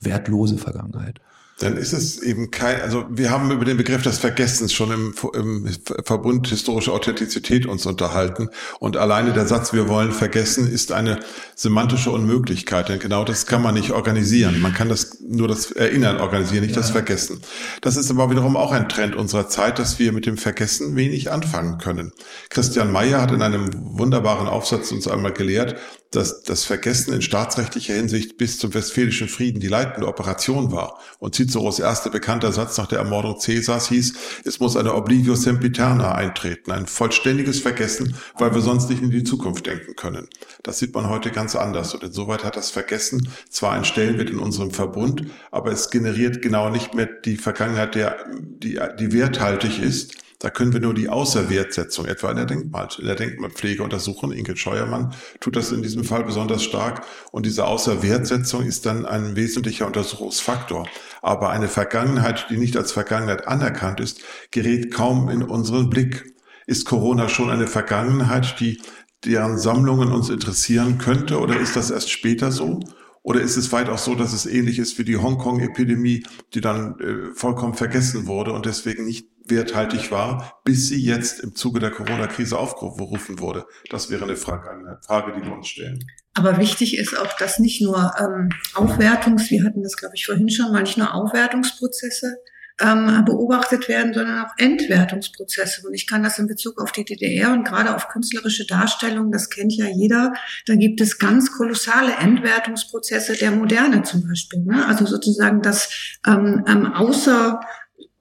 Wertlose Vergangenheit dann ist es eben kein, also wir haben über den Begriff des Vergessens schon im, im Verbund historische Authentizität uns unterhalten und alleine der Satz, wir wollen vergessen, ist eine semantische Unmöglichkeit, denn genau das kann man nicht organisieren. Man kann das nur das Erinnern organisieren, nicht ja. das Vergessen. Das ist aber wiederum auch ein Trend unserer Zeit, dass wir mit dem Vergessen wenig anfangen können. Christian Mayer hat in einem wunderbaren Aufsatz uns einmal gelehrt, dass das Vergessen in staatsrechtlicher Hinsicht bis zum Westfälischen Frieden die leitende Operation war. Und Ciceros erster bekannter Satz nach der Ermordung Caesars hieß, es muss eine Oblivio sempiterna eintreten, ein vollständiges Vergessen, weil wir sonst nicht in die Zukunft denken können. Das sieht man heute ganz anders. Und insoweit hat das Vergessen zwar einen Stellenwert in unserem Verbund, aber es generiert genau nicht mehr die Vergangenheit, der, die, die werthaltig ist, da können wir nur die Außerwertsetzung etwa in der, Denkmal, in der Denkmalpflege untersuchen. Inge Scheuermann tut das in diesem Fall besonders stark. Und diese Außerwertsetzung ist dann ein wesentlicher Untersuchungsfaktor. Aber eine Vergangenheit, die nicht als Vergangenheit anerkannt ist, gerät kaum in unseren Blick. Ist Corona schon eine Vergangenheit, die deren Sammlungen uns interessieren könnte, oder ist das erst später so? Oder ist es weit auch so, dass es ähnlich ist wie die Hongkong-Epidemie, die dann äh, vollkommen vergessen wurde und deswegen nicht werthaltig war, bis sie jetzt im Zuge der Corona-Krise aufgerufen wurde? Das wäre eine Frage, eine Frage, die wir uns stellen. Aber wichtig ist auch, dass nicht nur ähm, Aufwertungs, wir hatten das, glaube ich, vorhin schon mal, nicht nur Aufwertungsprozesse ähm, beobachtet werden, sondern auch Entwertungsprozesse. Und ich kann das in Bezug auf die DDR und gerade auf künstlerische Darstellungen, das kennt ja jeder, da gibt es ganz kolossale Entwertungsprozesse der Moderne zum Beispiel. Ne? Also sozusagen das ähm, ähm, außer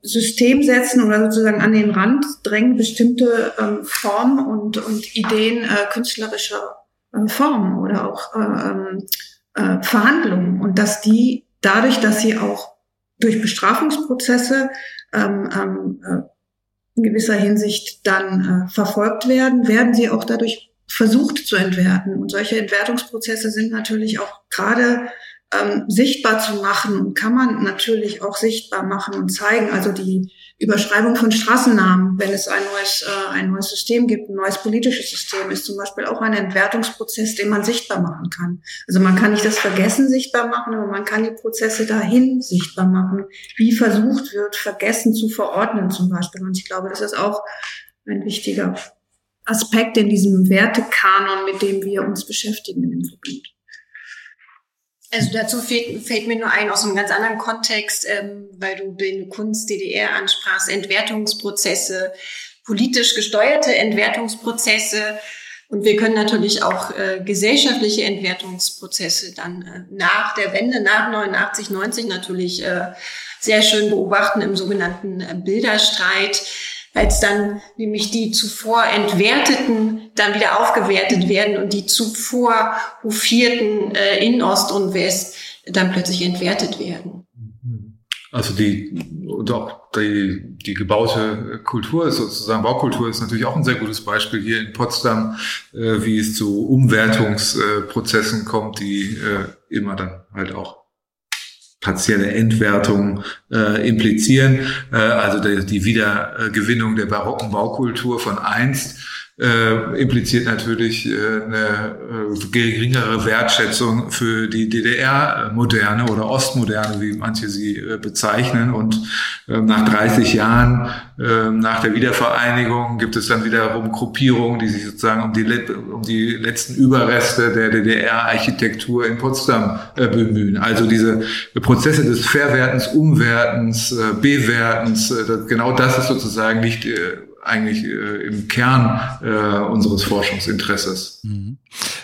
System setzen oder sozusagen an den Rand drängen bestimmte ähm, Formen und, und Ideen äh, künstlerischer äh, Formen oder auch äh, ähm, äh, Verhandlungen und dass die dadurch, dass sie auch durch Bestrafungsprozesse ähm, ähm, äh, in gewisser Hinsicht dann äh, verfolgt werden, werden sie auch dadurch versucht zu entwerten. Und solche Entwertungsprozesse sind natürlich auch gerade ähm, sichtbar zu machen und kann man natürlich auch sichtbar machen und zeigen. Also die Überschreibung von Straßennamen, wenn es ein neues, äh, ein neues System gibt, ein neues politisches System, ist zum Beispiel auch ein Entwertungsprozess, den man sichtbar machen kann. Also man kann nicht das Vergessen sichtbar machen, aber man kann die Prozesse dahin sichtbar machen, wie versucht wird, Vergessen zu verordnen zum Beispiel. Und ich glaube, das ist auch ein wichtiger Aspekt in diesem Wertekanon, mit dem wir uns beschäftigen in dem Verbund. Also dazu fällt, fällt, mir nur ein aus einem ganz anderen Kontext, ähm, weil du den Kunst DDR ansprachst, Entwertungsprozesse, politisch gesteuerte Entwertungsprozesse. Und wir können natürlich auch äh, gesellschaftliche Entwertungsprozesse dann äh, nach der Wende, nach 89, 90 natürlich äh, sehr schön beobachten im sogenannten äh, Bilderstreit als dann nämlich die zuvor Entwerteten dann wieder aufgewertet werden und die zuvor Hofierten äh, in Ost und West dann plötzlich entwertet werden. Also die, auch die, die gebaute Kultur, sozusagen Baukultur ist natürlich auch ein sehr gutes Beispiel hier in Potsdam, äh, wie es zu Umwertungsprozessen kommt, die äh, immer dann halt auch partielle Entwertung äh, implizieren, äh, also die, die Wiedergewinnung der barocken Baukultur von einst äh, impliziert natürlich äh, eine äh, geringere Wertschätzung für die DDR-Moderne oder Ostmoderne, wie manche sie äh, bezeichnen. Und äh, nach 30 Jahren äh, nach der Wiedervereinigung gibt es dann wiederum Gruppierungen, die sich sozusagen um die, um die letzten Überreste der DDR-Architektur in Potsdam äh, bemühen. Also diese Prozesse des Verwertens, Umwertens, äh, Bewertens, äh, genau das ist sozusagen nicht äh, eigentlich äh, im Kern äh, unseres Forschungsinteresses. Mhm.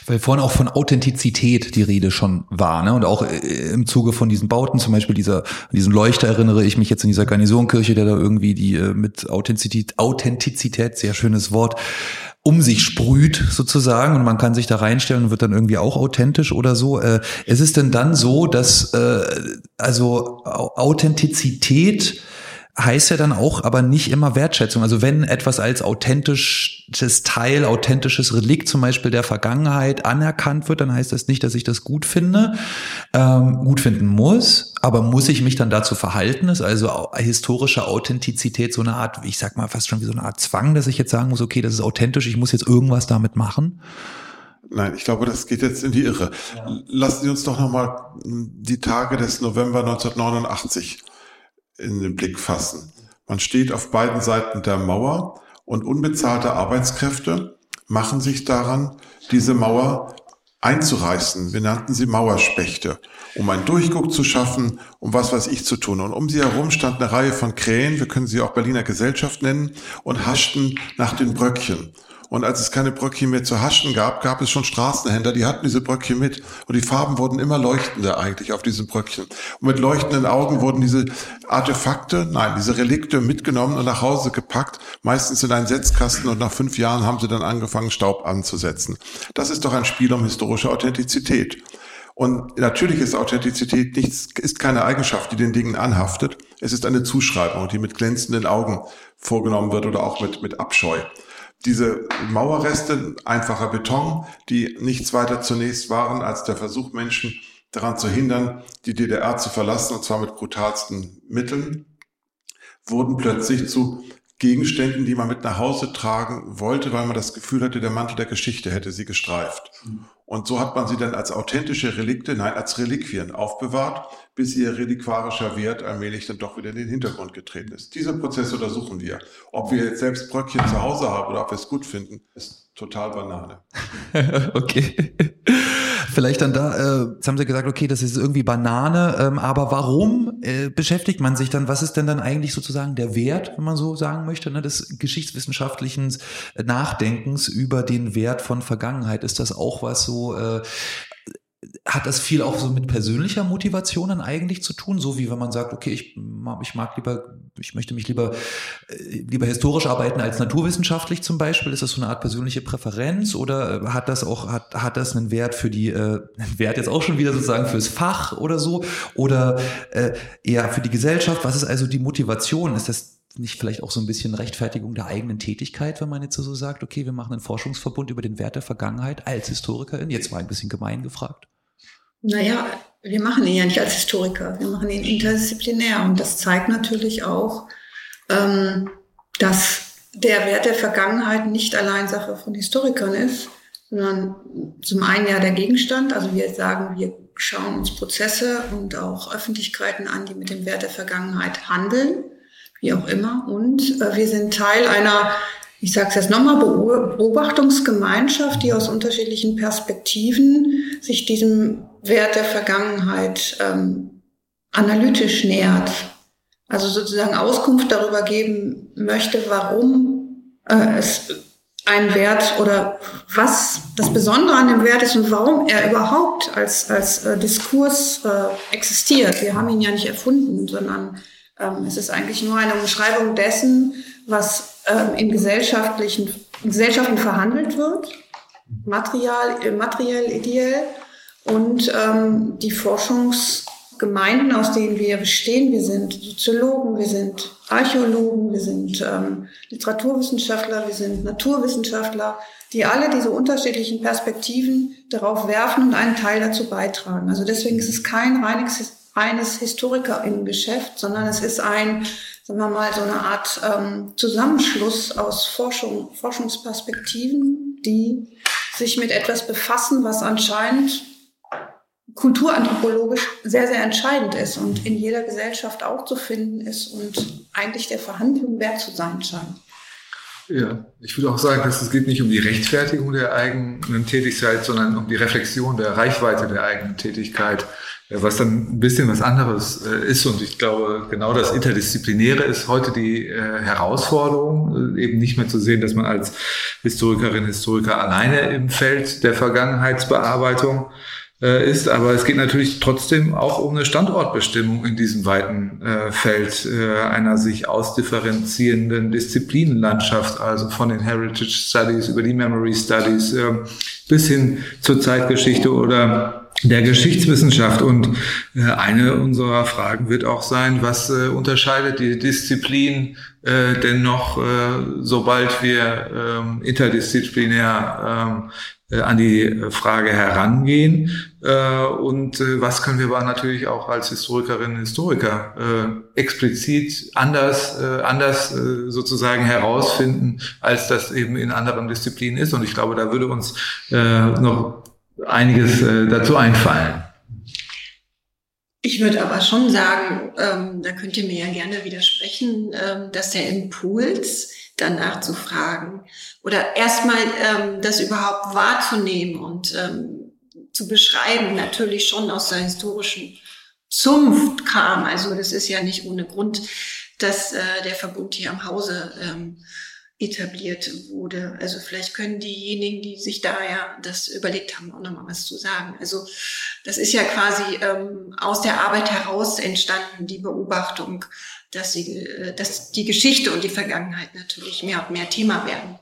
Weil vorhin auch von Authentizität die Rede schon war, ne? Und auch äh, im Zuge von diesen Bauten, zum Beispiel dieser, diesen Leuchter erinnere ich mich jetzt in dieser Garnisonkirche, der da irgendwie die äh, mit Authentizität, Authentizität, sehr schönes Wort, um sich sprüht sozusagen und man kann sich da reinstellen und wird dann irgendwie auch authentisch oder so. Äh, es ist denn dann so, dass äh, also Authentizität heißt ja dann auch aber nicht immer Wertschätzung. Also wenn etwas als authentisches Teil, authentisches Relikt zum Beispiel der Vergangenheit anerkannt wird, dann heißt das nicht, dass ich das gut finde, ähm, gut finden muss, aber muss ich mich dann dazu verhalten? Ist also historische Authentizität so eine Art, ich sag mal fast schon wie so eine Art Zwang, dass ich jetzt sagen muss, okay, das ist authentisch, ich muss jetzt irgendwas damit machen? Nein, ich glaube, das geht jetzt in die Irre. Ja. Lassen Sie uns doch nochmal die Tage des November 1989 in den Blick fassen. Man steht auf beiden Seiten der Mauer und unbezahlte Arbeitskräfte machen sich daran, diese Mauer einzureißen. Wir nannten sie Mauerspechte, um einen Durchguck zu schaffen, um was weiß ich zu tun. Und um sie herum stand eine Reihe von Krähen, wir können sie auch Berliner Gesellschaft nennen, und haschten nach den Bröckchen. Und als es keine Bröckchen mehr zu haschen gab, gab es schon Straßenhändler, die hatten diese Bröckchen mit. Und die Farben wurden immer leuchtender eigentlich auf diesen Bröckchen. Und mit leuchtenden Augen wurden diese Artefakte, nein, diese Relikte mitgenommen und nach Hause gepackt, meistens in einen Setzkasten. Und nach fünf Jahren haben sie dann angefangen, Staub anzusetzen. Das ist doch ein Spiel um historische Authentizität. Und natürlich ist Authentizität nichts, ist keine Eigenschaft, die den Dingen anhaftet. Es ist eine Zuschreibung, die mit glänzenden Augen vorgenommen wird oder auch mit, mit Abscheu diese Mauerreste, einfacher Beton, die nichts weiter zunächst waren als der Versuch, Menschen daran zu hindern, die DDR zu verlassen, und zwar mit brutalsten Mitteln, wurden plötzlich zu Gegenständen, die man mit nach Hause tragen wollte, weil man das Gefühl hatte, der Mantel der Geschichte hätte sie gestreift. Und so hat man sie dann als authentische Relikte, nein, als Reliquien aufbewahrt, bis ihr reliquarischer Wert allmählich dann doch wieder in den Hintergrund getreten ist. Diese Prozesse untersuchen wir. Ob wir jetzt selbst Bröckchen zu Hause haben oder ob wir es gut finden, ist total Banane. okay. Vielleicht dann da, äh, jetzt haben Sie gesagt, okay, das ist irgendwie Banane, ähm, aber warum äh, beschäftigt man sich dann, was ist denn dann eigentlich sozusagen der Wert, wenn man so sagen möchte, ne, des geschichtswissenschaftlichen Nachdenkens über den Wert von Vergangenheit? Ist das auch was so, äh, hat das viel auch so mit persönlicher Motivation dann eigentlich zu tun, so wie wenn man sagt, okay, ich, ich mag lieber ich möchte mich lieber, äh, lieber historisch arbeiten als naturwissenschaftlich zum Beispiel? Ist das so eine Art persönliche Präferenz oder äh, hat das auch, hat, hat das einen Wert für die, äh, Wert jetzt auch schon wieder sozusagen fürs Fach oder so? Oder äh, eher für die Gesellschaft? Was ist also die Motivation? Ist das nicht vielleicht auch so ein bisschen Rechtfertigung der eigenen Tätigkeit, wenn man jetzt so sagt, okay, wir machen einen Forschungsverbund über den Wert der Vergangenheit als Historikerin? Jetzt war ein bisschen gemein gefragt. Naja, wir machen ihn ja nicht als Historiker, wir machen ihn interdisziplinär und das zeigt natürlich auch, ähm, dass der Wert der Vergangenheit nicht allein Sache von Historikern ist, sondern zum einen ja der Gegenstand, also wir sagen, wir schauen uns Prozesse und auch Öffentlichkeiten an, die mit dem Wert der Vergangenheit handeln wie auch immer. Und äh, wir sind Teil einer, ich sage es jetzt nochmal, Beobachtungsgemeinschaft, die aus unterschiedlichen Perspektiven sich diesem Wert der Vergangenheit ähm, analytisch nähert. Also sozusagen Auskunft darüber geben möchte, warum äh, es ein Wert oder was das Besondere an dem Wert ist und warum er überhaupt als, als äh, Diskurs äh, existiert. Wir haben ihn ja nicht erfunden, sondern ähm, es ist eigentlich nur eine Umschreibung dessen, was ähm, in gesellschaftlichen in Gesellschaften verhandelt wird, material, äh, materiell, ideell. Und ähm, die Forschungsgemeinden, aus denen wir bestehen, wir sind Soziologen, wir sind Archäologen, wir sind ähm, Literaturwissenschaftler, wir sind Naturwissenschaftler, die alle diese unterschiedlichen Perspektiven darauf werfen und einen Teil dazu beitragen. Also deswegen ist es kein reines reines Historikerinnengeschäft, sondern es ist ein, sagen wir mal, so eine Art ähm, Zusammenschluss aus Forschung, Forschungsperspektiven, die sich mit etwas befassen, was anscheinend kulturanthropologisch sehr, sehr entscheidend ist und in jeder Gesellschaft auch zu finden ist und eigentlich der Verhandlung wert zu sein scheint. Ja, ich würde auch sagen, dass es geht nicht um die Rechtfertigung der eigenen Tätigkeit, sondern um die Reflexion der Reichweite der eigenen Tätigkeit was dann ein bisschen was anderes äh, ist. Und ich glaube, genau das Interdisziplinäre ist heute die äh, Herausforderung, äh, eben nicht mehr zu sehen, dass man als Historikerin, Historiker alleine im Feld der Vergangenheitsbearbeitung ist. Aber es geht natürlich trotzdem auch um eine Standortbestimmung in diesem weiten Feld einer sich ausdifferenzierenden Disziplinenlandschaft, also von den Heritage Studies über die Memory Studies bis hin zur Zeitgeschichte oder der Geschichtswissenschaft. Und äh, eine unserer Fragen wird auch sein, was äh, unterscheidet die Disziplin äh, denn noch, äh, sobald wir ähm, interdisziplinär ähm, äh, an die Frage herangehen? Äh, und äh, was können wir aber natürlich auch als Historikerinnen und Historiker explizit anders, anders sozusagen herausfinden, als das eben in anderen Disziplinen ist? Und ich glaube, da würde uns noch einiges äh, dazu einfallen. Ich würde aber schon sagen, ähm, da könnt ihr mir ja gerne widersprechen, ähm, dass der Impuls, danach zu fragen oder erstmal ähm, das überhaupt wahrzunehmen und ähm, zu beschreiben, natürlich schon aus der historischen Zunft kam. Also das ist ja nicht ohne Grund, dass äh, der Verbund hier am Hause ähm, etabliert wurde. Also vielleicht können diejenigen, die sich da ja das überlegt haben, auch nochmal was zu sagen. Also das ist ja quasi ähm, aus der Arbeit heraus entstanden, die Beobachtung, dass, sie, äh, dass die Geschichte und die Vergangenheit natürlich mehr und mehr Thema werden.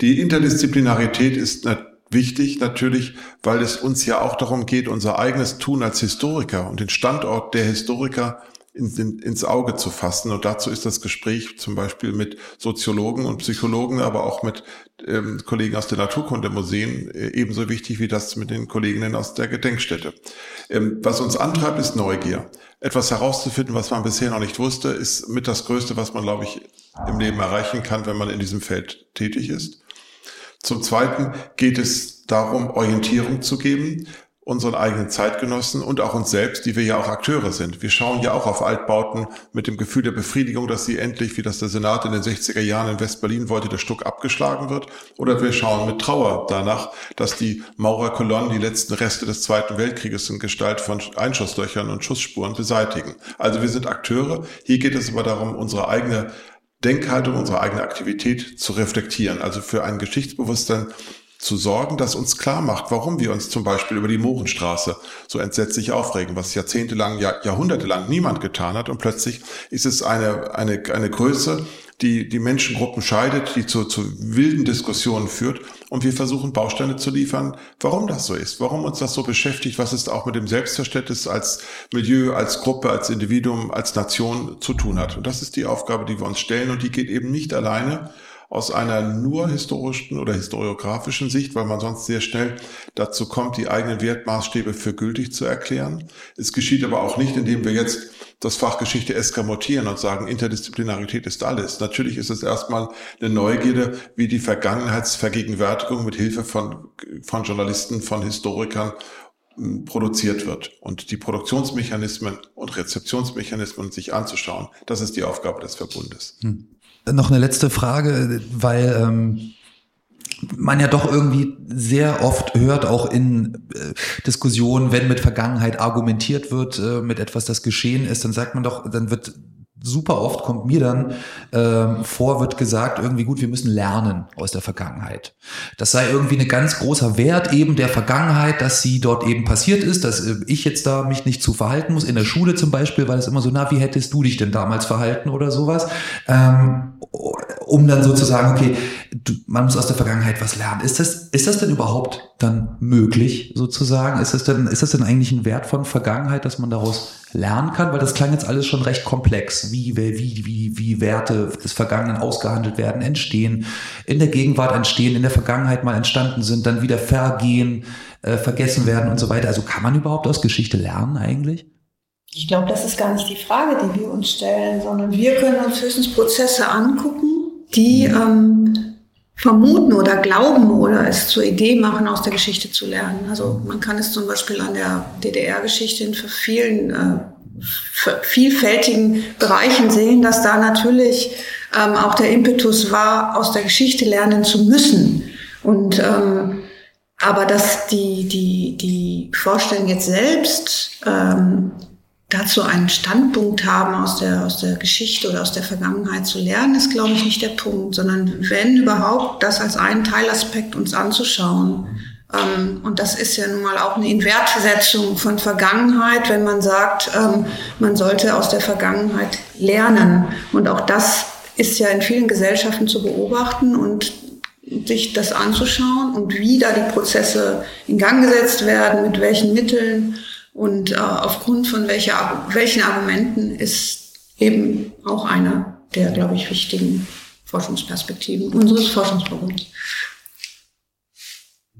Die Interdisziplinarität ist wichtig natürlich, weil es uns ja auch darum geht, unser eigenes Tun als Historiker und den Standort der Historiker in, in, ins Auge zu fassen. Und dazu ist das Gespräch zum Beispiel mit Soziologen und Psychologen, aber auch mit ähm, Kollegen aus der Naturkundemuseen äh, ebenso wichtig wie das mit den Kolleginnen aus der Gedenkstätte. Ähm, was uns antreibt, ist Neugier. Etwas herauszufinden, was man bisher noch nicht wusste, ist mit das Größte, was man, glaube ich, im Leben erreichen kann, wenn man in diesem Feld tätig ist. Zum Zweiten geht es darum, Orientierung zu geben unseren eigenen Zeitgenossen und auch uns selbst, die wir ja auch Akteure sind. Wir schauen ja auch auf Altbauten mit dem Gefühl der Befriedigung, dass sie endlich, wie das der Senat in den 60er Jahren in Westberlin wollte, der Stuck abgeschlagen wird. Oder wir schauen mit Trauer danach, dass die Maurerkolonnen die letzten Reste des Zweiten Weltkrieges in Gestalt von Einschusslöchern und Schussspuren beseitigen. Also wir sind Akteure. Hier geht es aber darum, unsere eigene Denkhaltung, unsere eigene Aktivität zu reflektieren. Also für ein Geschichtsbewusstsein zu sorgen, dass uns klar macht, warum wir uns zum Beispiel über die Mohrenstraße so entsetzlich aufregen, was jahrzehntelang, Jahr, jahrhundertelang niemand getan hat. Und plötzlich ist es eine, eine, eine Größe, die die Menschengruppen scheidet, die zu, zu wilden Diskussionen führt. Und wir versuchen Bausteine zu liefern, warum das so ist, warum uns das so beschäftigt, was es auch mit dem Selbstverständnis als Milieu, als Gruppe, als Individuum, als Nation zu tun hat. Und das ist die Aufgabe, die wir uns stellen. Und die geht eben nicht alleine aus einer nur historischen oder historiografischen Sicht, weil man sonst sehr schnell dazu kommt, die eigenen Wertmaßstäbe für gültig zu erklären. Es geschieht aber auch nicht, indem wir jetzt das Fach Geschichte eskamotieren und sagen, Interdisziplinarität ist alles. Natürlich ist es erstmal eine Neugierde, wie die Vergangenheitsvergegenwärtigung mit Hilfe von, von Journalisten, von Historikern hm, produziert wird und die Produktionsmechanismen und Rezeptionsmechanismen sich anzuschauen. Das ist die Aufgabe des Verbundes. Hm. Noch eine letzte Frage, weil ähm, man ja doch irgendwie sehr oft hört, auch in äh, Diskussionen, wenn mit Vergangenheit argumentiert wird, äh, mit etwas, das geschehen ist, dann sagt man doch, dann wird super oft kommt mir dann ähm, vor, wird gesagt, irgendwie gut, wir müssen lernen aus der Vergangenheit. Das sei irgendwie ein ganz großer Wert eben der Vergangenheit, dass sie dort eben passiert ist, dass äh, ich jetzt da mich nicht zu verhalten muss. In der Schule zum Beispiel war das immer so, na, wie hättest du dich denn damals verhalten oder sowas? Ähm, um dann sozusagen, okay, du, man muss aus der Vergangenheit was lernen. Ist das, ist das denn überhaupt dann möglich sozusagen? Ist das denn, ist das denn eigentlich ein Wert von Vergangenheit, dass man daraus lernen kann? Weil das klang jetzt alles schon recht komplex, wie, wie, wie, wie Werte des Vergangenen ausgehandelt werden, entstehen, in der Gegenwart entstehen, in der Vergangenheit mal entstanden sind, dann wieder vergehen, äh, vergessen werden und so weiter. Also kann man überhaupt aus Geschichte lernen eigentlich? Ich glaube, das ist gar nicht die Frage, die wir uns stellen, sondern wir können uns höchstens Prozesse angucken, die ähm, vermuten oder glauben oder es zur Idee machen, aus der Geschichte zu lernen. Also man kann es zum Beispiel an der DDR-Geschichte in vielen äh, vielfältigen Bereichen sehen, dass da natürlich ähm, auch der Impetus war, aus der Geschichte lernen zu müssen. Und ähm, aber dass die die die Vorstellung jetzt selbst ähm, dazu einen Standpunkt haben, aus der, aus der Geschichte oder aus der Vergangenheit zu lernen, ist, glaube ich, nicht der Punkt, sondern wenn überhaupt, das als einen Teilaspekt uns anzuschauen. Ähm, und das ist ja nun mal auch eine Inwertsetzung von Vergangenheit, wenn man sagt, ähm, man sollte aus der Vergangenheit lernen. Und auch das ist ja in vielen Gesellschaften zu beobachten und sich das anzuschauen und wie da die Prozesse in Gang gesetzt werden, mit welchen Mitteln und äh, aufgrund von welcher, welchen Argumenten ist eben auch eine der, glaube ich, wichtigen Forschungsperspektiven unseres Forschungsprogramms.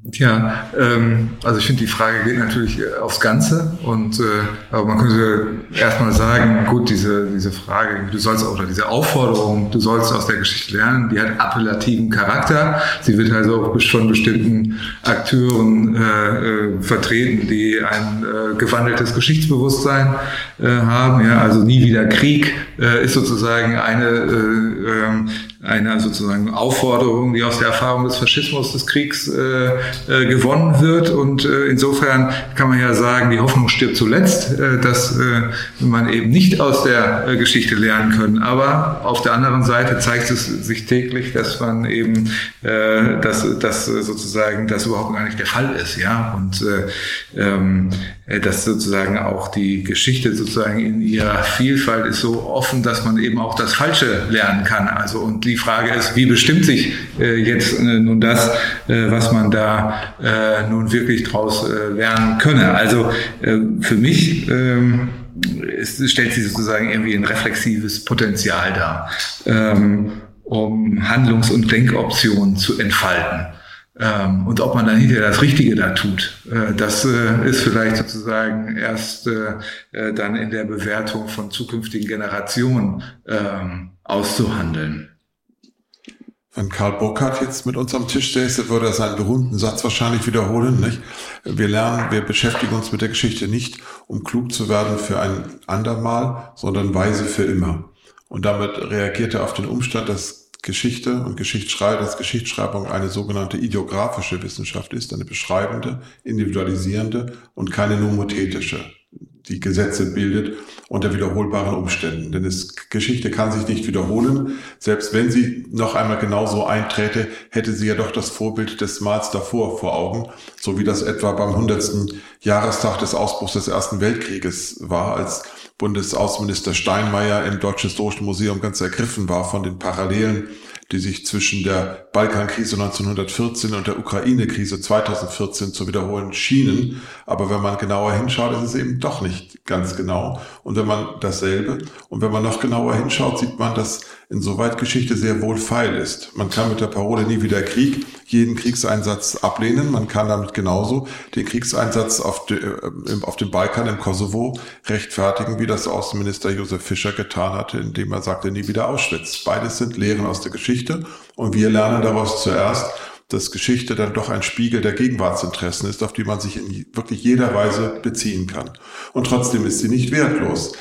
Ja, ähm, also ich finde, die Frage geht natürlich äh, aufs Ganze und äh, aber man könnte erstmal sagen, gut, diese, diese Frage, du sollst oder diese Aufforderung, du sollst aus der Geschichte lernen, die hat appellativen Charakter. Sie wird also auch von bestimmten Akteuren äh, äh, vertreten, die ein äh, gewandeltes Geschichtsbewusstsein äh, haben. Ja, also nie wieder Krieg äh, ist sozusagen eine äh, ähm, eine sozusagen Aufforderung, die aus der Erfahrung des Faschismus, des Kriegs äh, äh, gewonnen wird. Und äh, insofern kann man ja sagen, die Hoffnung stirbt zuletzt, äh, dass äh, man eben nicht aus der äh, Geschichte lernen können. Aber auf der anderen Seite zeigt es sich täglich, dass man eben, äh, dass, dass sozusagen das überhaupt gar nicht der Fall ist. Ja, und äh, ähm, dass sozusagen auch die Geschichte sozusagen in ihrer Vielfalt ist so offen, dass man eben auch das Falsche lernen kann. Also und die Frage ist, wie bestimmt sich äh, jetzt äh, nun das, äh, was man da äh, nun wirklich draus äh, lernen könne. Also äh, für mich ähm, es stellt sich sozusagen irgendwie ein reflexives Potenzial dar, ähm, um Handlungs- und Denkoptionen zu entfalten. Ähm, und ob man dann hinterher das Richtige da tut, äh, das äh, ist vielleicht sozusagen erst äh, dann in der Bewertung von zukünftigen Generationen ähm, auszuhandeln. Wenn Karl Burkhardt jetzt mit uns am Tisch säße, würde er seinen berühmten Satz wahrscheinlich wiederholen. Nicht? Wir lernen, wir beschäftigen uns mit der Geschichte nicht, um klug zu werden für ein andermal, sondern weise für immer. Und damit reagiert er auf den Umstand, dass Geschichte und Geschichtsschreibung, dass Geschichtsschreibung eine sogenannte ideografische Wissenschaft ist, eine beschreibende, individualisierende und keine nomothetische, die Gesetze bildet unter wiederholbaren Umständen. Denn es, Geschichte kann sich nicht wiederholen. Selbst wenn sie noch einmal genauso einträte, hätte sie ja doch das Vorbild des Mals davor vor Augen, so wie das etwa beim 100. Jahrestag des Ausbruchs des Ersten Weltkrieges war, als Bundesaußenminister Steinmeier im Deutschen Historischen Museum ganz ergriffen war von den Parallelen die sich zwischen der Balkankrise 1914 und der Ukraine-Krise 2014 zu wiederholen schienen. Aber wenn man genauer hinschaut, ist es eben doch nicht ganz genau. Und wenn man dasselbe und wenn man noch genauer hinschaut, sieht man, dass insoweit Geschichte sehr wohl feil ist. Man kann mit der Parole nie wieder Krieg jeden Kriegseinsatz ablehnen. Man kann damit genauso den Kriegseinsatz auf, de, äh, auf dem Balkan im Kosovo rechtfertigen, wie das Außenminister Josef Fischer getan hatte, indem er sagte, nie wieder Auschwitz. Beides sind Lehren aus der Geschichte und wir lernen daraus zuerst, dass Geschichte dann doch ein Spiegel der Gegenwartsinteressen ist, auf die man sich in wirklich jeder Weise beziehen kann. Und trotzdem ist sie nicht wertlos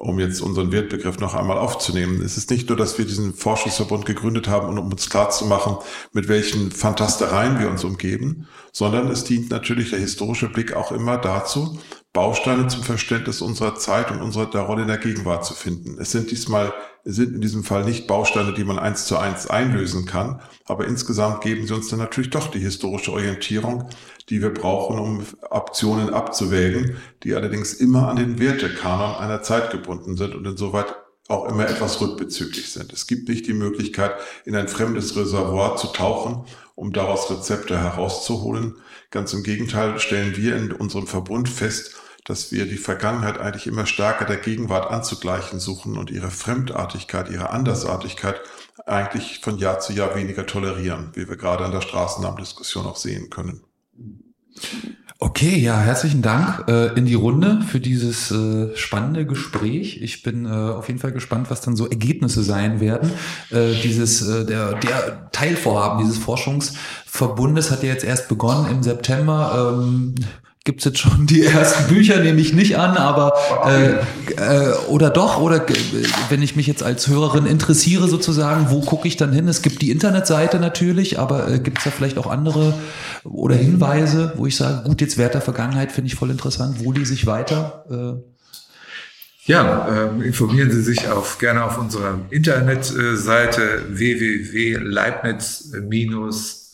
um jetzt unseren Wertbegriff noch einmal aufzunehmen. Es ist nicht nur, dass wir diesen Forschungsverbund gegründet haben, um uns klarzumachen, mit welchen Fantastereien wir uns umgeben, sondern es dient natürlich der historische Blick auch immer dazu, Bausteine zum Verständnis unserer Zeit und unserer der Rolle in der Gegenwart zu finden. Es sind diesmal sind in diesem Fall nicht Bausteine, die man eins zu eins einlösen kann, aber insgesamt geben sie uns dann natürlich doch die historische Orientierung, die wir brauchen, um Optionen abzuwägen, die allerdings immer an den Wertekanon einer Zeit gebunden sind und insoweit auch immer etwas rückbezüglich sind. Es gibt nicht die Möglichkeit, in ein fremdes Reservoir zu tauchen, um daraus Rezepte herauszuholen. Ganz im Gegenteil stellen wir in unserem Verbund fest, dass wir die Vergangenheit eigentlich immer stärker der Gegenwart anzugleichen suchen und ihre Fremdartigkeit, ihre Andersartigkeit eigentlich von Jahr zu Jahr weniger tolerieren, wie wir gerade an der Straßennahmendiskussion auch sehen können. Okay, ja, herzlichen Dank äh, in die Runde für dieses äh, spannende Gespräch. Ich bin äh, auf jeden Fall gespannt, was dann so Ergebnisse sein werden. Äh, dieses äh, der der Teilvorhaben dieses Forschungsverbundes hat ja jetzt erst begonnen im September. Ähm, gibt's jetzt schon die ersten Bücher, nehme ich nicht an, aber äh, äh, oder doch, oder wenn ich mich jetzt als Hörerin interessiere sozusagen, wo gucke ich dann hin? Es gibt die Internetseite natürlich, aber äh, gibt es da vielleicht auch andere oder Hinweise, wo ich sage, gut, jetzt Wert der Vergangenheit finde ich voll interessant, wo lese ich weiter? Äh, ja, äh, informieren Sie sich auf, gerne auf unserer Internetseite www.leibniz-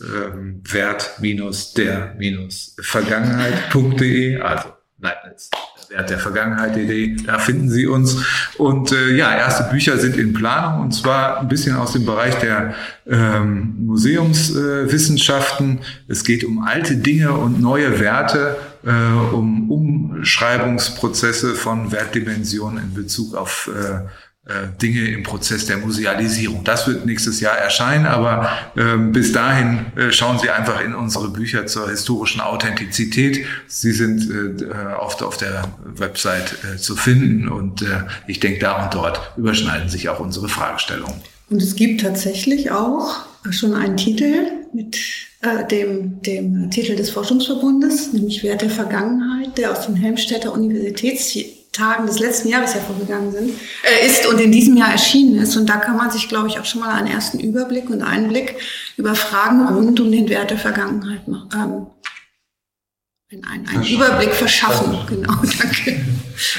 ähm, Wert-der-Vergangenheit.de, also Leibniz Wert der Vergangenheit.de, da finden Sie uns. Und äh, ja, erste Bücher sind in Planung und zwar ein bisschen aus dem Bereich der ähm, Museumswissenschaften. Äh, es geht um alte Dinge und neue Werte, äh, um Umschreibungsprozesse von Wertdimensionen in Bezug auf äh, Dinge im Prozess der Musealisierung. Das wird nächstes Jahr erscheinen, aber ähm, bis dahin äh, schauen Sie einfach in unsere Bücher zur historischen Authentizität. Sie sind äh, auf, auf der Website äh, zu finden und äh, ich denke, da und dort überschneiden sich auch unsere Fragestellungen. Und es gibt tatsächlich auch schon einen Titel mit äh, dem, dem Titel des Forschungsverbundes, nämlich Wert der Vergangenheit, der aus dem Helmstädter Universitäts Tagen des letzten Jahres hervorgegangen sind, äh, ist und in diesem Jahr erschienen ist. Und da kann man sich, glaube ich, auch schon mal einen ersten Überblick und Einblick über Fragen rund um den Wert der Vergangenheit machen. Ähm, einen, einen Überblick verschaffen. Genau, danke.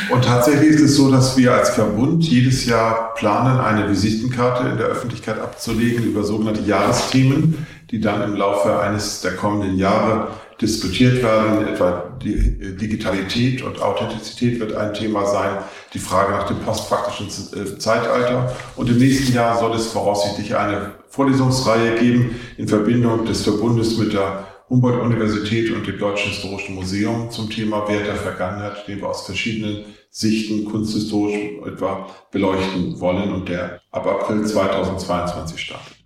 Und tatsächlich ist es so, dass wir als Verbund jedes Jahr planen, eine Visitenkarte in der Öffentlichkeit abzulegen über sogenannte Jahresthemen, die dann im Laufe eines der kommenden Jahre diskutiert werden. Etwa die Digitalität und Authentizität wird ein Thema sein. Die Frage nach dem postfaktischen äh, Zeitalter. Und im nächsten Jahr soll es voraussichtlich eine Vorlesungsreihe geben in Verbindung des Verbundes mit der Humboldt-Universität und dem Deutschen Historischen Museum zum Thema Wert der Vergangenheit, den wir aus verschiedenen Sichten kunsthistorisch etwa beleuchten wollen und der ab April 2022 startet.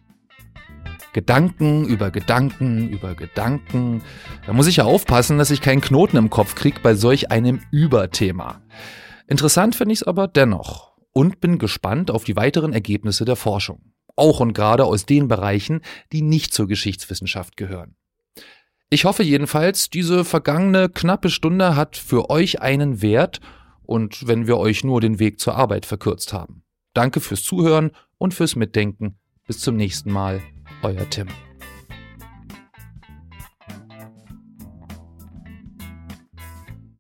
Gedanken über Gedanken über Gedanken. Da muss ich ja aufpassen, dass ich keinen Knoten im Kopf krieg bei solch einem Überthema. Interessant finde ich es aber dennoch und bin gespannt auf die weiteren Ergebnisse der Forschung. Auch und gerade aus den Bereichen, die nicht zur Geschichtswissenschaft gehören. Ich hoffe jedenfalls, diese vergangene knappe Stunde hat für euch einen Wert und wenn wir euch nur den Weg zur Arbeit verkürzt haben. Danke fürs Zuhören und fürs Mitdenken. Bis zum nächsten Mal euer Tim.